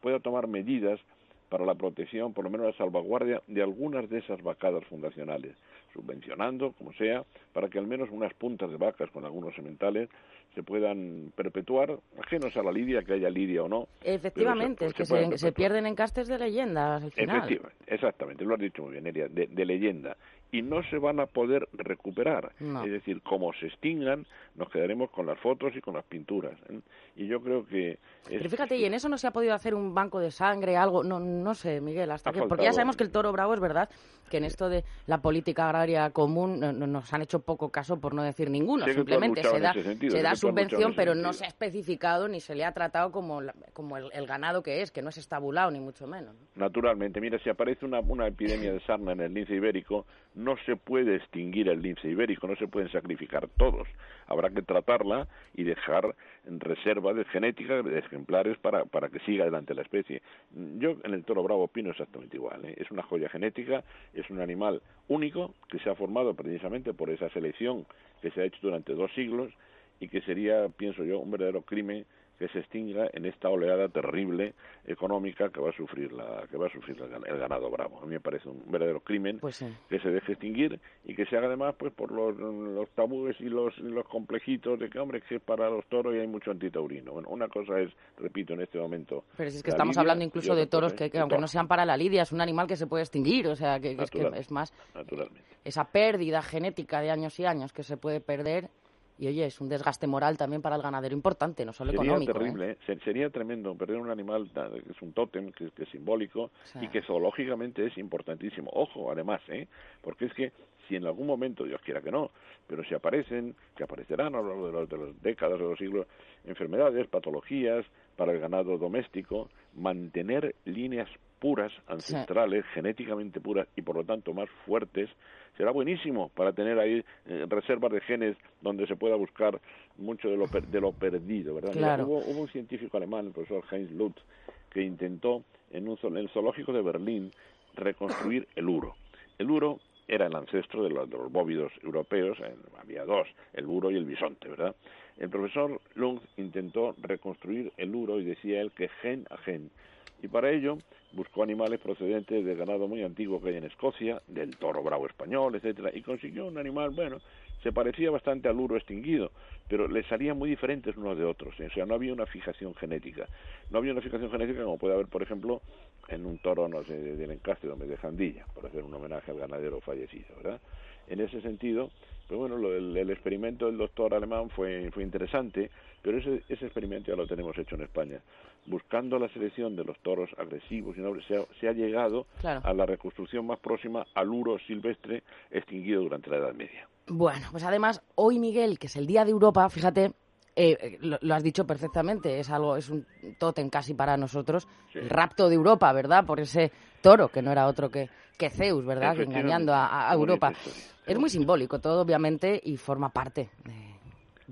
pueda tomar medidas para la protección, por lo menos la salvaguardia de algunas de esas vacadas fundacionales, subvencionando, como sea, para que al menos unas puntas de vacas con algunos sementales se puedan perpetuar, ajenos a la lidia, que haya lidia o no. Efectivamente, es que se, pierden en castes de leyendas al final. Efectivamente, exactamente, lo has dicho muy bien, Elia, de leyenda y no se van a poder recuperar. Es decir, como se extingan, nos quedaremos con las fotos y con las pinturas. ¿eh? Y yo creo que... Pero fíjate, ¿y en eso no se ha podido hacer un banco de sangre, algo? No, no sé, Miguel, hasta que... Porque ya sabemos que el toro bravo es verdad, que en esto de la política agraria común no, nos han hecho poco caso, por no decir ninguno. Simplemente se da, se da subvención, pero no se ha especificado ni se le ha tratado como, como el, ganado que es, que no es estabulado, ni mucho menos. Naturalmente, mira, si aparece una, una epidemia de sarna en el lince ibérico, no se puede extinguir el lince ibérico, no se pueden sacrificar todos. Habrá que tratarla y dejar reserva de genética de ejemplares para, para que siga adelante la especie. Yo en el toro bravo opino exactamente igual. ¿eh? Es una joya genética, es un animal único que se ha formado precisamente por esa selección que se ha hecho durante dos siglos y que sería, pienso yo, un verdadero crimen que se extinga en esta oleada terrible económica que va a sufrir la que va a sufrir el ganado bravo. A mí me parece un verdadero crimen pues que se deje extinguir y que se haga además pues por los, los tabúes y los, los complejitos de que hombre que para los toros y hay mucho antitaurino. Bueno, una cosa es, repito, en este momento. Pero es que estamos hablando incluso de toros que, aunque no sean para la lidia es un animal que se puede extinguir, o sea que, es, que es más esa pérdida genética de años y años que se puede perder y oye, es un desgaste moral también para el ganadero importante, no solo económico. Sería terrible, ¿eh? sería tremendo perder un animal que es un tótem, que, es simbólico y que zoológicamente es importantísimo. Ojo, además, ¿eh? porque es que si en algún momento, Dios quiera que no, pero si aparecen, que aparecerán a lo largo de, las décadas, de los siglos, enfermedades, patologías para el ganado doméstico, mantener líneas puras, ancestrales, genéticamente puras y por lo tanto más fuertes, será buenísimo para tener ahí eh, reservas de genes donde se pueda buscar mucho de lo, de lo perdido, ¿verdad? hubo, un científico alemán, el profesor Heinz Lutz, que intentó en, un, en el zoológico de Berlín reconstruir el uro. El uro era el ancestro de los, de los bóvidos europeos, había dos, el uro y el bisonte, ¿verdad? El profesor Lutz intentó reconstruir el uro y decía él que gen a gen y para ello buscó animales procedentes del ganado muy antiguo que hay en Escocia, del toro bravo español, etcétera, y consiguió un animal, bueno, se parecía bastante al uro extinguido, pero le salían muy diferentes unos de otros, ¿eh? o sea, no había una fijación genética. No había una fijación genética como puede haber, por ejemplo, en un toro, no sé, del encaste de Jandilla, por hacer un homenaje al ganadero fallecido, ¿verdad? En ese sentido, pues bueno, el, experimento del doctor alemán fue, fue interesante, pero ese, ese experimento ya lo tenemos hecho en España. Buscando la selección de los toros agresivos y nobles, se ha, llegado a la reconstrucción más próxima al uro silvestre extinguido durante la Edad Media. Bueno, pues además, hoy, Miguel, que es el Día de Europa, fíjate, eh, lo, has dicho perfectamente, es algo, es un tótem casi para nosotros, el rapto de Europa, ¿verdad? Por ese toro, que no era otro que, que Zeus, ¿verdad? engañando a, Europa. Es muy simbólico todo, obviamente, y forma parte de,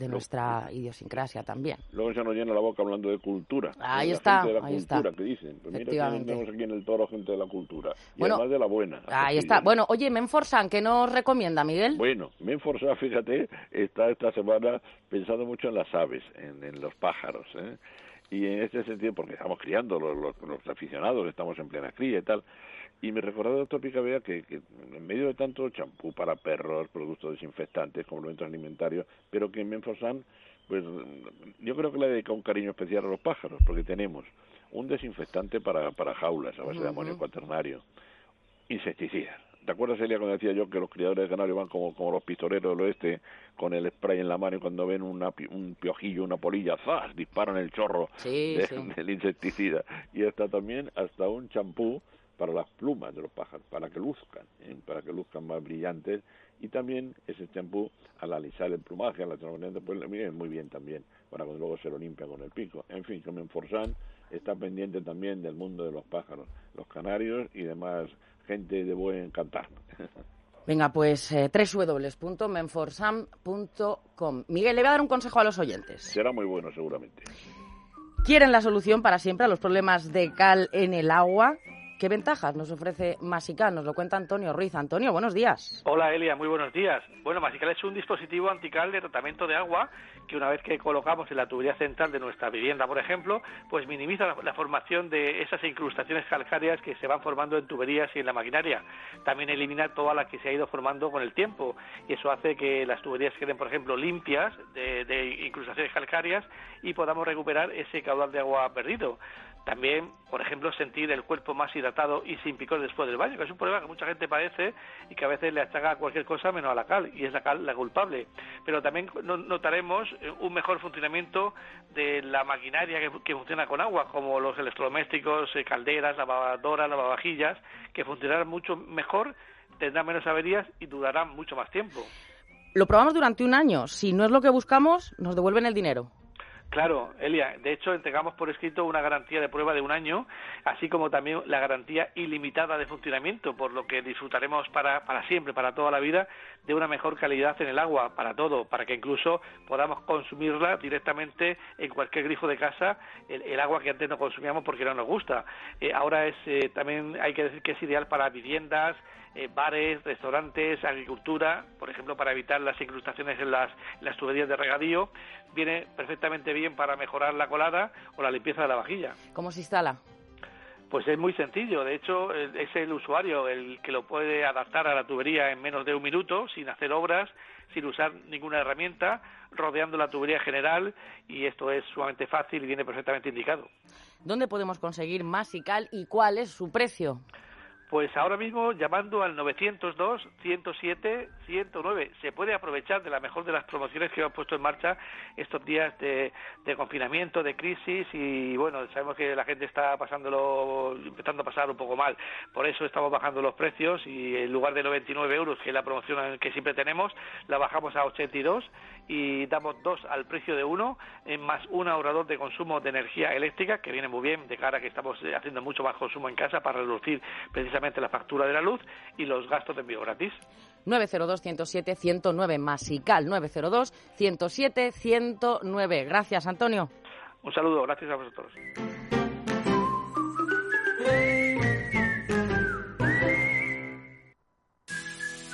nuestra idiosincrasia también. Luego se nos llena la boca hablando de cultura. Ahí está, de la ahí cultura, que dicen. Pues mira, tenemos aquí en el toro gente de la cultura. Y bueno, además de la buena. Ahí está. Bueno, oye, Menforsan, ¿qué nos recomienda, Miguel? Bueno, Menforsan, fíjate, está esta semana pensando mucho en las aves, en, en los pájaros, ¿eh? Y en este sentido, porque estamos criando, los, los, los aficionados, estamos en plena cría y tal, y me recordaba, doctor Picabea, que, que en medio de tanto champú para perros, productos desinfectantes, complementos alimentarios, pero que en Menforsan, pues yo creo que le dedica un cariño especial a los pájaros, porque tenemos un desinfectante para, para jaulas a base de amonio cuaternario, insecticidas. ¿Te acuerdas, Elia, cuando decía yo que los criadores de ganado van como, como los pistoleros del oeste con el spray en la mano y cuando ven una, un piojillo, una polilla, ¡zas! disparan el chorro del insecticida? Y hasta también hasta un champú para las plumas de los pájaros, para que luzcan, ¿eh? para que luzcan más brillantes y también ese champú al alisar el plumaje, a la transparencia, pues le miren muy bien también, para cuando luego se lo limpia con el pico. En fin, que Menforsan está pendiente también del mundo de los pájaros, los canarios y demás gente de buen cantar. Venga, pues eh, www.menforsan.com. Miguel, le voy a dar un consejo a los oyentes. Será muy bueno, seguramente. ¿Quieren la solución para siempre a los problemas de cal en el agua? ¿Qué ventajas nos ofrece Masical? Nos lo cuenta Antonio Ruiz. Antonio, buenos días. Hola Elia, muy buenos días. Bueno, Masical es un dispositivo antical de tratamiento de agua que una vez que colocamos en la tubería central de nuestra vivienda, por ejemplo, pues minimiza la, formación de esas incrustaciones calcáreas que se van formando en tuberías y en la maquinaria. También elimina toda la que se ha ido formando con el tiempo y eso hace que las tuberías queden, por ejemplo, limpias de, de incrustaciones calcáreas y podamos recuperar ese caudal de agua perdido. También, por ejemplo, sentir el cuerpo más hidratado y sin picor después del baño, que es un problema que mucha gente padece y que a veces le achaga cualquier cosa menos a la cal, y es la cal la culpable. Pero también notaremos eh, un mejor funcionamiento de la maquinaria que, funciona con agua, como los electrodomésticos, eh, calderas, lavadoras, lavavajillas, que funcionarán mucho mejor, tendrán menos averías y durarán mucho más tiempo. Lo probamos durante un año. Si no es lo que buscamos, nos devuelven el dinero. Claro, Elia, de hecho entregamos por escrito una garantía de prueba de un año, así como también la garantía ilimitada de funcionamiento, por lo que disfrutaremos para, para siempre, para toda la vida, de una mejor calidad en el agua, para todo, para que incluso podamos consumirla directamente en cualquier grifo de casa, el, agua que antes no consumíamos porque no nos gusta. Eh, ahora es eh, también hay que decir que es ideal para viviendas, eh, bares, restaurantes, agricultura, por ejemplo, para evitar las incrustaciones en las, las tuberías de regadío, viene perfectamente bien para mejorar la colada o la limpieza de la vajilla. ¿Cómo se instala? Pues es muy sencillo, de hecho es el usuario el que lo puede adaptar a la tubería en menos de un minuto, sin hacer obras, sin usar ninguna herramienta, rodeando la tubería general y esto es sumamente fácil y viene perfectamente indicado. ¿Dónde podemos conseguir más y y cuál es su precio? Pues ahora mismo llamando al 902 107 109 se puede aprovechar de la mejor de las promociones que hemos puesto en marcha estos días de, confinamiento, de crisis y bueno, sabemos que la gente está pasándolo, empezando a pasar un poco mal. Por eso estamos bajando los precios y en lugar de 99 euros, que es la promoción que siempre tenemos, la bajamos a 82 y damos dos al precio de uno, más un ahorrador de consumo de energía eléctrica, que viene muy bien de cara a que estamos haciendo mucho más consumo en casa para reducir precisamente la factura de la luz y los gastos de envío gratis. 902-107-109, Masical 902-107-109. Gracias, Antonio. Un saludo, gracias a vosotros.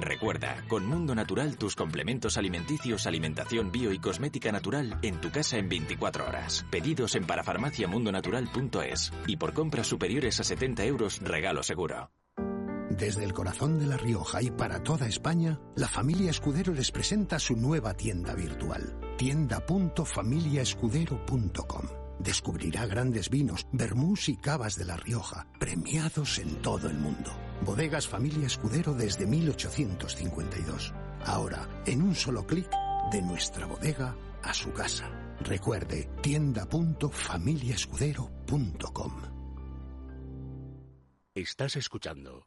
Recuerda, con Mundo Natural tus complementos alimenticios, alimentación bio y cosmética natural en tu casa en 24 horas. Pedidos en parafarmaciamundonatural.es y por compras superiores a 70 euros regalo seguro. Desde el corazón de La Rioja y para toda España, la familia Escudero les presenta su nueva tienda virtual, tienda.familiaescudero.com. Descubrirá grandes vinos, vermús y cavas de La Rioja, premiados en todo el mundo Bodegas Familia Escudero desde 1852. Ahora, en un solo clic, de nuestra bodega a su casa. Recuerde, tienda.familiaescudero.com. Estás escuchando.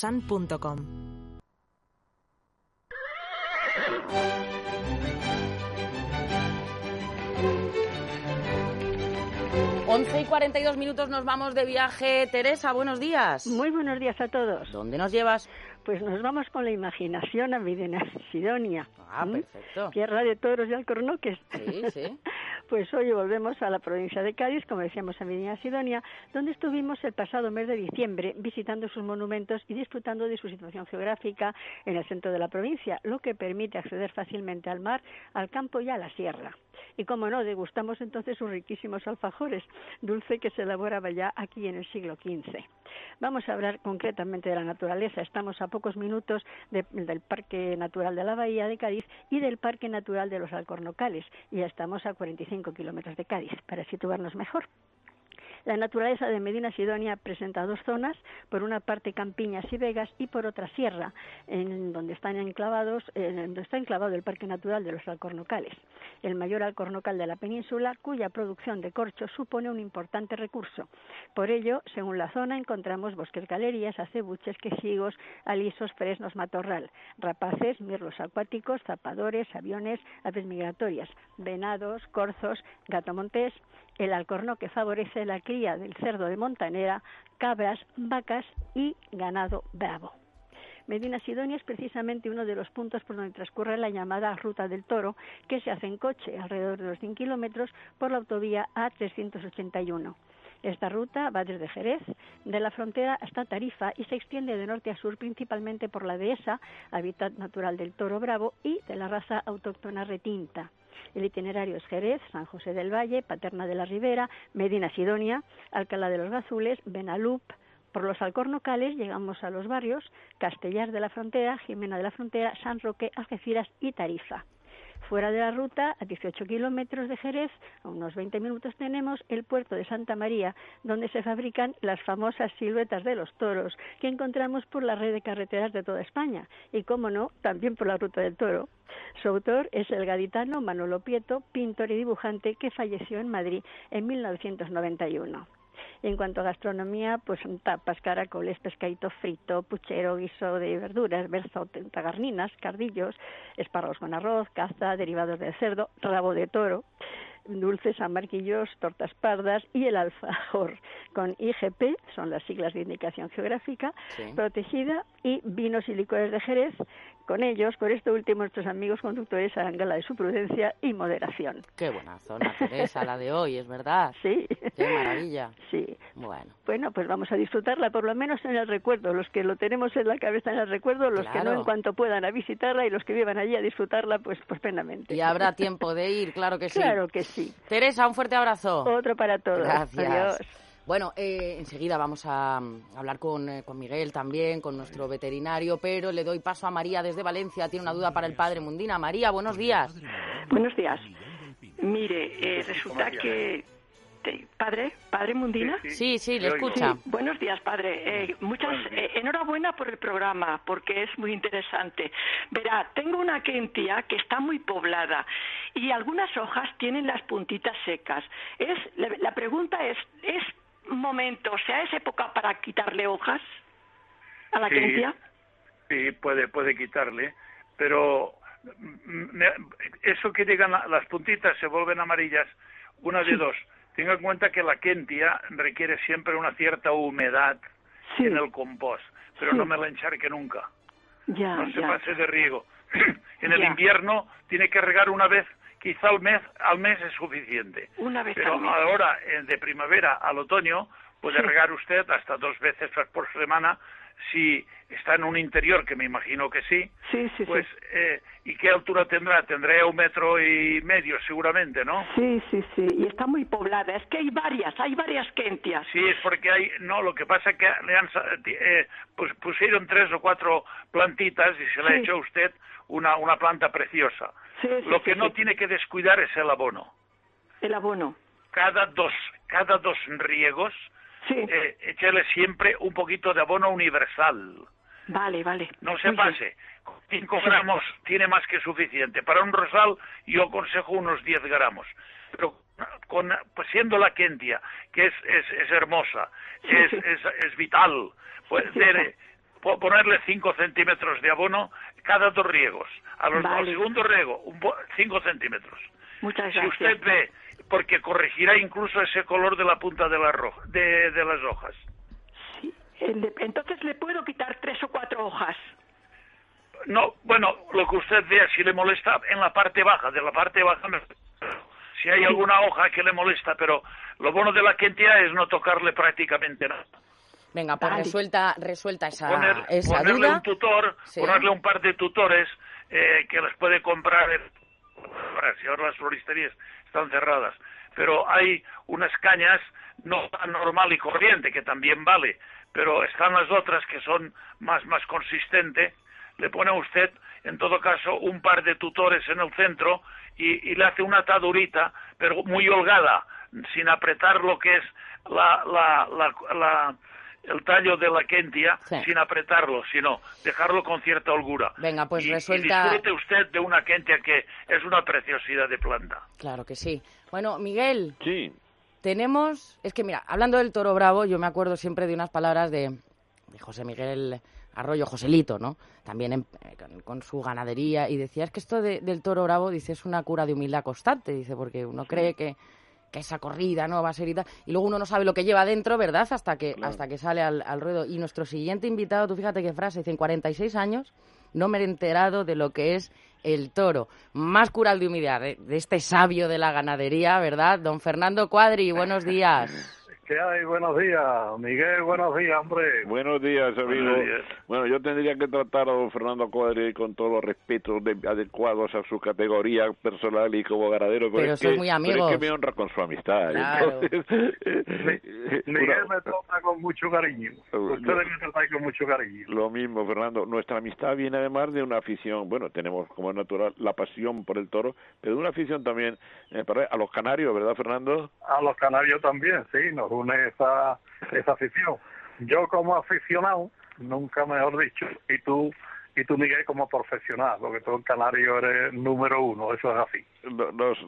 www.menforsan.com 11 y 42 minutos nos vamos de viaje. Teresa, buenos días. Muy buenos días a todos. ¿Dónde nos llevas? Pues nos vamos con la imaginación a Videna, Sidonia. Ah, perfecto. Tierra de toros y alcornoques. Sí, sí. Pues hoy volvemos a la provincia de Cádiz, como decíamos en Medina Sidonia, donde estuvimos el pasado mes de diciembre visitando sus monumentos y disfrutando de su situación geográfica en el centro de la provincia, lo que permite acceder fácilmente al mar, al campo y a la sierra. Y como no, degustamos entonces sus riquísimos alfajores, dulce que se elaboraba ya aquí en el siglo XV. Vamos a hablar concretamente de la naturaleza. Estamos a pocos minutos de- del Parque Natural de la Bahía de Cádiz y del Parque Natural de los Alcornocales. Y ya estamos a 45 kilómetros de Cádiz, para situarnos mejor. La naturaleza de Medina Sidonia presenta dos zonas, por una parte campiñas y vegas y por otra sierra, en donde están enclavados, en donde está enclavado el Parque Natural de los Alcornocales, el mayor alcornocal de la península, cuya producción de corcho supone un importante recurso. Por ello, según la zona, encontramos bosques galerías, acebuches, quejigos, alisos, fresnos, matorral, rapaces, mirlos acuáticos, zapadores, aviones, aves migratorias, venados, corzos, gato montés, el alcorno que favorece la cría del cerdo de montanera, cabras, vacas y ganado bravo. Medina Sidonia es precisamente uno de los puntos por donde transcurre la llamada Ruta del Toro, que se hace en coche alrededor de los 100 kilómetros por la autovía A381. Esta ruta va desde Jerez, de la frontera hasta Tarifa y se extiende de norte a sur principalmente por la dehesa, hábitat natural del toro bravo y de la raza autóctona retinta. El itinerario es Jerez, San José del Valle, Paterna de la Ribera, Medina Sidonia, Alcalá de los Gazules, Benalup. Por los alcornocales llegamos a los barrios Castellar de la Frontera, Jimena de la Frontera, San Roque, Algeciras y Tarifa. Fuera de la ruta, a 18 kilómetros de Jerez, a unos 20 minutos tenemos el puerto de Santa María, donde se fabrican las famosas siluetas de los toros que encontramos por la red de carreteras de toda España y, como no, también por la ruta del toro. Su autor es el gaditano Manolo Pieto, pintor y dibujante que falleció en Madrid en 1991. Y en cuanto a gastronomía, pues son tapas, caracoles, pescadito frito, puchero, guiso de verduras, berza o tagarninas, cardillos, espárragos con arroz, caza, derivados de cerdo, rabo de toro, dulces amarquillos, tortas pardas y el alfajor con IGP, son las siglas de indicación geográfica, Sí. protegida y vinos y licores de Jerez. Con ellos, por esto último, nuestros amigos conductores harán gala de su prudencia y moderación. Qué buena zona, Teresa, la de hoy, es verdad. Sí. Qué maravilla. Sí. Bueno. Bueno, pues vamos a disfrutarla, por lo menos en el recuerdo. Los que lo tenemos en la cabeza en el recuerdo, los que no Claro. en cuanto puadan a visitarla y los que vivan allí a disfrutarla, pues, pues plenamente. Y habrá tiempo de ir, claro que sí. Claro que sí. Teresa, un fuerte abrazo. Otro para todos. Gracias. Adiós. Bueno, eh, enseguida vamos a mm, hablar con, eh, con Miguel también, con nuestro veterinario, pero le doy paso a María desde Valencia. Tiene una duda para el padre Mundina. María, buenos días. Buenos días. Mire, eh, resulta que... ¿Padre? ¿Padre Mundina? Sí, sí, le escucha. Sí, buenos días, padre. Eh, muchas eh, enhorabuena por el programa, porque es muy interesante. Verá, tengo una quentia que está muy poblada y algunas hojas tienen las puntitas secas. Es la, la pregunta es, ¿es momento, sea, es época para quitarle hojas a la Sí. quentia? Sí, puede, puede quitarle, pero me- eso que llegan las puntitas se vuelven amarillas, una de dos. Tenga en cuenta que la quentia requiere siempre una cierta humedad en el compost, pero Sí. no me la encharque nunca. Ya, no se ya. pase de riego. en el Ya. invierno tiene que regar una vez, quizá al mes, al mes es suficiente. Una vez Pero al mes. ahora, eh, de primavera al otoño, puede Sí. regar usted hasta dos veces por semana si está en un interior, que me imagino que sí. Sí, sí, pues, sí. eh, ¿y qué altura tendrá? Tendrá un metro y medio seguramente, ¿no? Sí, sí, sí, y está muy poblada. Es que hay varias, hay varias quentias. Sí, es porque hay, no, lo que pasa es que le han, eh, pues pusieron tres o cuatro plantitas y se le ha Sí. hecho a usted una, una planta preciosa. Sí, sí, lo sí, que no tiene que descuidar es el abono. El abono. Cada dos, cada dos riegos, eh, échele siempre un poquito de abono universal. Vale, vale. No se pase. Con 5 gramos tiene más que suficiente. Para un rosal yo aconsejo unos 10 gramos. Pero con, pues siendo la quentia, que es, es, es hermosa, Sí, es, sí. es, es vital, pues Sí, ponerle 5 centímetros de abono cada dos riegos. A los, al segundo riego, 5 centímetros. Muchas Si gracias. usted ve, porque corregirá incluso ese color de la punta de, la ro- de, de las hojas. De- Entonces le puedo quitar tres o cuatro hojas. No, bueno, lo que usted vea, si le molesta en la parte baja, de la parte baja, si hay alguna hoja que le molesta, pero lo bueno de la quentia es no tocarle prácticamente nada. Venga, pues resuelta, resuelta esa, Poner- esa ponerle duda. un tutor, Sí. ponerle un par de tutores eh, que les puede comprar. Ahora, si ahora las floristerías están cerradas, pero hay unas cañas no tan normal y corriente que también vale, pero están las otras que son más más consistentes. Le pone a usted, en todo caso, un par de tutores en el centro y, y le hace una atadurita, pero muy holgada, sin apretar lo que es la, la, la, la- el tallo de la quentia, Sí. sin apretarlo, sino dejarlo con cierta holgura. Venga, pues y, y disfrute usted de una quentia que es una preciosidad de planta. Claro que sí. Bueno, Miguel. Sí. Tenemos, es que mira, hablando del toro bravo, yo me acuerdo siempre de unas palabras de, de José Miguel Arroyo, Joselito, ¿no? También en- eh, con, con su ganadería, y decía, es que esto de- del toro bravo, dice, es una cura de humildad constante, dice, porque uno cree que, que esa corrida no va a ser y tal, y luego uno no sabe lo que lleva dentro, ¿verdad? Hasta que, hasta que sale al, al ruedo. Y nuestro siguiente invitado, tú fíjate qué frase, dice, en 46 años no me he enterado de lo que es el toro. Más cural de humildad de, de este sabio de la ganadería, ¿verdad? Don Fernando Cuadri, buenos días. ¿Qué hay? Buenos días, Miguel, buenos días, hombre. Buenos días, amigo. Buenos días. Bueno, yo tendría que tratar a don Fernando Cuadri con todos los respetos de- adecuados a su categoría personal y como ganadero. Pero es sois que, muy pero amigos. es que me honra con su amistad. Claro. Entonces, Miguel una- me trata con mucho cariño. Ustedes me tratan con mucho cariño. Lo mismo, Fernando. Nuestra amistad viene además de una afición, bueno, tenemos como es natural la pasión por el toro, pero de una afición también eh, para- a los canarios, ¿verdad, Fernando? A los canarios también, sí, nos esa, esa afición. Yo como aficionado, nunca mejor dicho, y tú, y tú Miguel como profesional, porque tú en canario eres número uno, eso es así. No- Nos,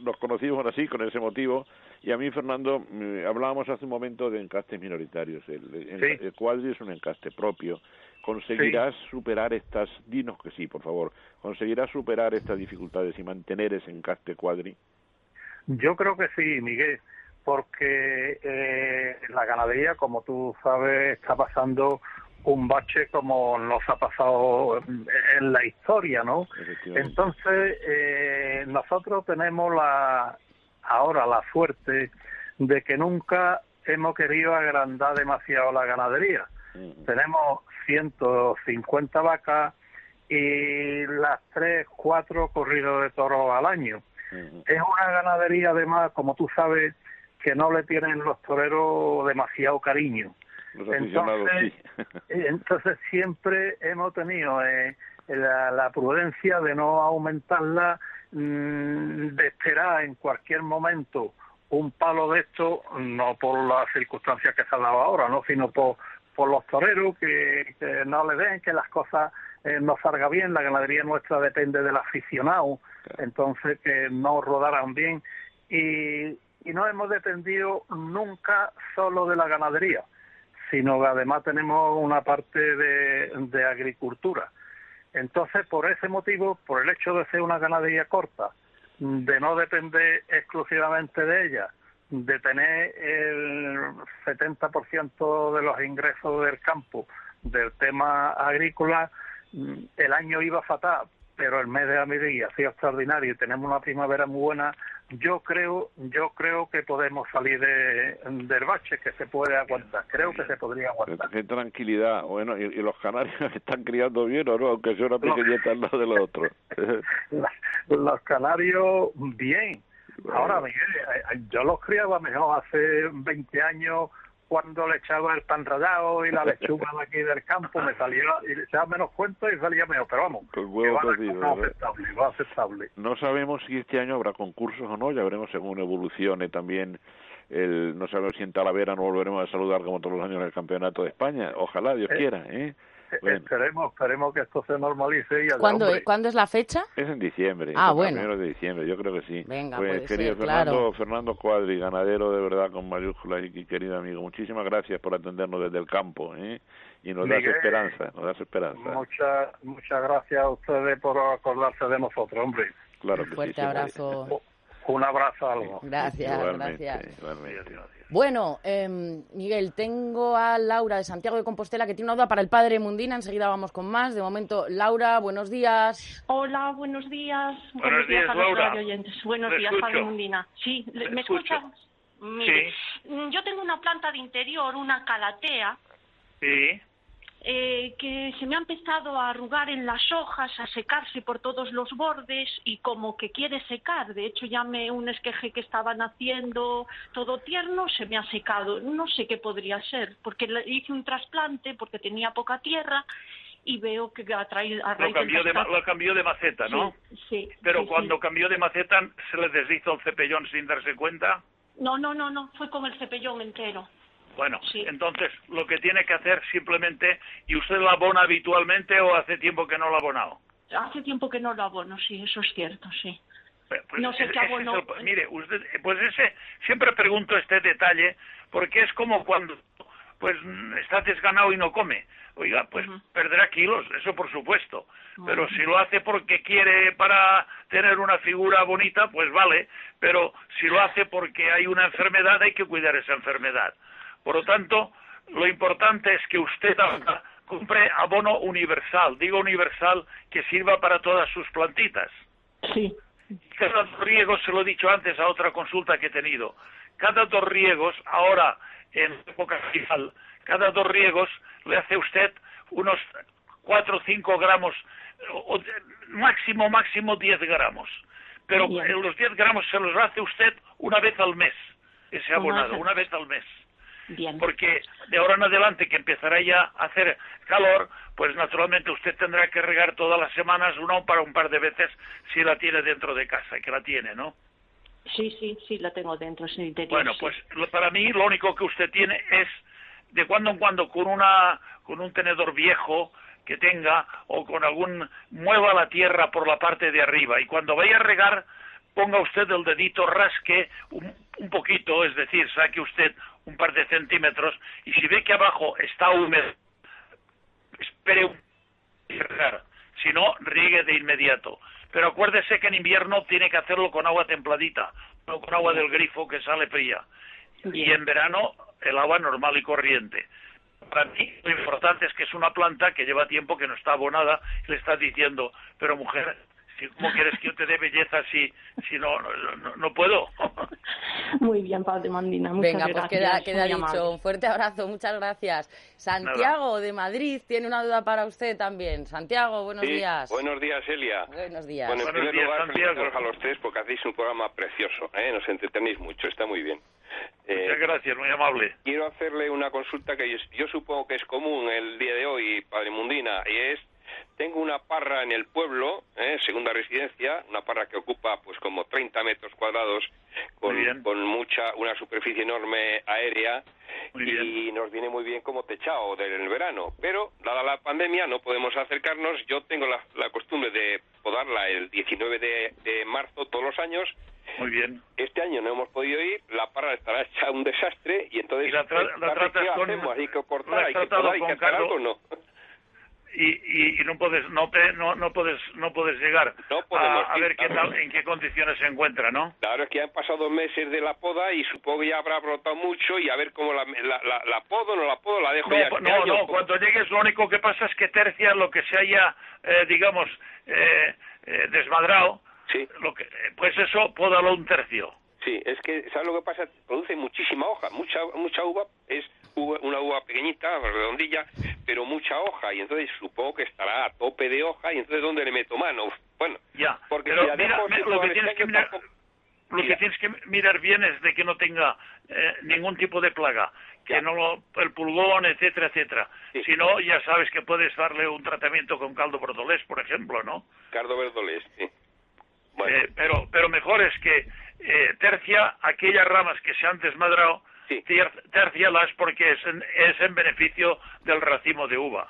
nos conocimos así, con ese motivo, y a mí, Fernando, mm, hablábamos hace un momento de encastes minoritarios. El, el, Sí. el cuadri es un encaste propio. ¿Conseguirás superar estas, dinos que sí, por favor, conseguirás superar estas dificultades y mantener ese encaste cuadri? Yo creo que sí, Miguel, porque eh, la ganadería, como tú sabes, está pasando un bache como nos ha pasado en la historia, ¿no? Entonces, eh, nosotros tenemos la ahora la suerte de que nunca hemos querido agrandar demasiado la ganadería. Tenemos 150 vacas y las tres, cuatro corridos de toros al año. Es una ganadería, además, como tú sabes, que no le tienen los toreros demasiado cariño. Los Entonces, sí. eh, Entonces siempre hemos tenido eh, la, la prudencia de no aumentarla, mm, de esperar en cualquier momento un palo de esto, no por las circunstancias que se han dado ahora, no, sino por, por los toreros que, que no le den, que las cosas eh, no salgan bien. La ganadería nuestra depende del aficionado, entonces que no rodaran bien. Y, y no hemos dependido nunca solo de la ganadería sino que además tenemos una parte de, agricultura. Entonces, por ese motivo, por el hecho de ser una ganadería corta, de no depender exclusivamente de ella, de tener el 70% de los ingresos del campo del tema agrícola, mm, el año iba fatal, pero el mes de abril ha sido extraordinario y tenemos una primavera muy buena. Yo creo, yo creo que podemos salir de, del bache, que se puede aguantar. Creo que se podría aguantar. Qué tranquilidad. Bueno, y, y los canarios están criando bien o no, aunque sea una pequeñita al lado de los otros. Los canarios, bien. Ahora, Miguel, eh, yo los criaba mejor hace 20 años cuando le echaba el pan rallado y la lechuga de aquí del campo, me salía y le echaba menos cuentos y salía mejor. Pero vamos, que huevo va cocido, ¿verdad? aceptable, va aceptable. No sabemos si este año habrá concursos o no, ya veremos según evolucione también. El, no sabemos si en Talavera no volveremos a saludar como todos los años en el Campeonato de España. Ojalá, Dios Eh, quiera. ¿eh? Bueno, Esperemos, esperemos que esto se normalice y ¿Cuándo, hombre. ¿Cuándo es la fecha? es en diciembre. Ah, bueno. primeros de diciembre, yo creo que sí. Venga, pues puede querido ser, Fernando, claro. Fernando Cuadri, ganadero de verdad con mayúsculas y querido amigo, muchísimas gracias por atendernos desde el campo. ¿eh? Y nos das Miguel, esperanza, nos das esperanza. Muchas, muchas gracias a ustedes por acordarse de nosotros, hombre. Claro que Fuerte sí, abrazo. Un abrazo, Alba. Gracias, Igualmente, gracias. igualmente. Bueno, em, Miguel, tengo a Laura de Santiago de Compostela que tiene una duda para el padre Mundina. Enseguida vamos con más. De momento, Laura, buenos días. Hola, buenos días. Buenos días, a Laura. radioyentes. Buenos días, escucho. Padre Mundina. Sí, ¿me escucho. escuchas? Mire, mm, yo tengo una planta de interior, una calatea, Sí. Eh, que se me ha empezado a arrugar en las hojas, a secarse por todos los bordes y como que quiere secar. De hecho, ya me un esqueje que estaban haciendo todo tierno se me ha secado. No sé qué podría ser, porque le hice un trasplante porque tenía poca tierra y veo que a, traído, a Lo raíz cambió, de, lo cambió de maceta, ¿no? Sí, Pero sí, cuando sí. cambió de maceta, ¿se le deshizo el cepellón sin darse cuenta? No, no, no, no, fue con el cepellón entero. Bueno, entonces lo que tiene que hacer simplemente, ¿y usted la abona habitualmente o hace tiempo que no la ha abonado? Hace tiempo que no lo abono, sí, eso es cierto, sí. Pues no sé qué es abono. el- mire, usted, pues ese, siempre pregunto este detalle porque es como cuando pues está desganado y no come. Oiga, pues perderá kilos, eso por supuesto. Pero si lo hace porque quiere para tener una figura bonita, pues vale. Pero si lo hace porque hay una enfermedad, hay que cuidar esa enfermedad. Por lo tanto, lo importante es que usted ahora compre abono universal. Digo universal que sirva para todas sus plantitas. Sí. Cada dos riegos, se lo he dicho antes a otra consulta que he tenido, cada dos riegos, ahora en época final, cada dos riegos le hace usted unos 4 o 5 gramos, o- máximo, máximo 10 gramos. Pero Bien. los 10 gramos se los hace usted una vez al mes, ese abonado, una vez al mes. Bien. Porque de ahora en adelante que empezará ya a hacer calor, pues naturalmente usted tendrá que regar todas las semanas una para un par de veces si la tiene dentro de casa, que la tiene, ¿no? Sí, sí, sí, la tengo dentro, el interior. Bueno, sí. pues para mí lo único que usted tiene es de cuando en cuando con una con un tenedor viejo que tenga o con algún mueva la tierra por la parte de arriba y cuando vaya a regar ponga usted el dedito rasque un, un poquito, es decir, saque usted un par de centímetros y si ve que abajo está húmedo espere un. Si no, riegue de inmediato. Pero acuérdese que en invierno tiene que hacerlo con agua templadita, no con agua del grifo que sale fría. Y en verano, el agua normal y corriente. Para mí, lo importante es que es una planta que lleva tiempo que no está abonada y le estás diciendo, pero mujer, ¿cómo quieres que yo te dé belleza si, si no, no, no- no puedo? Muy bien, Padre Mandina, muchas Venga, pues gracias. queda, queda muy amable. dicho. Un fuerte abrazo, muchas gracias. Santiago de Madrid tiene una duda para usted también. Santiago, buenos Sí, días. Buenos días, Elia. Buenos días. Bueno, en Buenos primer días, lugar, Santiago. felicitaros a los tres porque hacéis un programa precioso, ¿eh? nos entretenéis mucho, está muy bien. Eh, Muchas gracias, muy amable. Quiero hacerle una consulta que yo, yo supongo que es común el día de hoy, Padre Mundina, y es, tengo una parra en el pueblo, ¿eh? segunda residencia, una parra que ocupa pues como 30 metros cuadrados, con, con mucha, una superficie enorme aérea, y nos viene muy bien como techado del verano. Pero, dada la pandemia, no podemos acercarnos. Yo tengo la, la costumbre de podarla el 19 de, de marzo todos los años. Muy bien. Este año no hemos podido ir, la parra estará hecha un desastre y entonces Y la tra- la ¿qué tratas con- hacemos? Hay que cortar, hay que podar, hay que hacer algo, ¿no? Y, y, y no puedes no no, no puedes no puedes llegar podemos a, ver qué tal en qué condiciones se encuentra no Claro, es que han pasado meses de la poda y supongo que ya habrá brotado mucho y a ver cómo la, la, la, la podo, no la podo, la dejo no, ya po- este no, no, cuando llegues lo único que pasa es que tercia lo que se haya eh, digamos eh, eh, desmadrado lo que eh, pues eso pódalo un tercio Sí, es que, ¿sabes lo que pasa? Produce muchísima hoja, mucha mucha uva, es uva- una uva pequeñita, redondilla, pero mucha hoja, y entonces supongo que estará a tope de hoja, y entonces ¿dónde le meto mano? Bueno, ya porque pero si mira, lo que tienes que mirar tampoco- lo que tienes que mirar bien es de que no tenga eh, ningún tipo de plaga, que no lo, el pulgón, etcétera, etcétera. Si no, ya sabes que puedes darle un tratamiento con caldo bordolés, por ejemplo, ¿no? Cardo Verdolés, sí. Eh, pero, pero mejor es que eh, tercia aquellas ramas que se han desmadrado, tier- tercialas porque es en, es en beneficio del racimo de uva.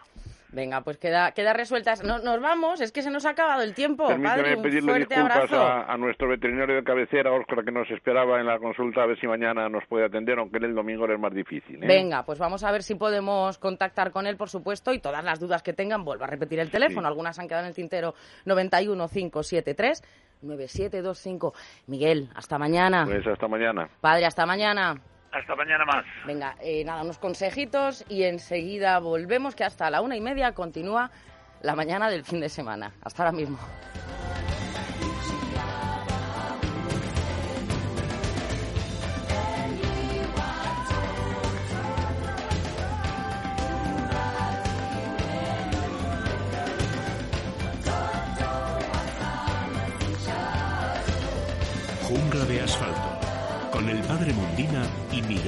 Venga, pues queda, queda resueltas. No, nos vamos, es que se nos ha acabado el tiempo. Permíteme Padre, un pedirle fuerte disculpas a, a nuestro veterinario de cabecera, Óscar, que nos esperaba en la consulta, a ver si mañana nos puede atender, aunque el domingo es más difícil. ¿eh? Venga, pues vamos a ver si podemos contactar con él, por supuesto, y todas las dudas que tengan, vuelvo a repetir el teléfono, algunas han quedado en el tintero 91 573 9725. Miguel, hasta mañana. Pues hasta mañana. Padre, hasta mañana. Hasta mañana más. Venga, eh, nada, unos consejitos y enseguida volvemos, que hasta la una y media continúa la mañana del fin de semana. Hasta ahora mismo.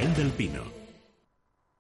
Miguel del Pino.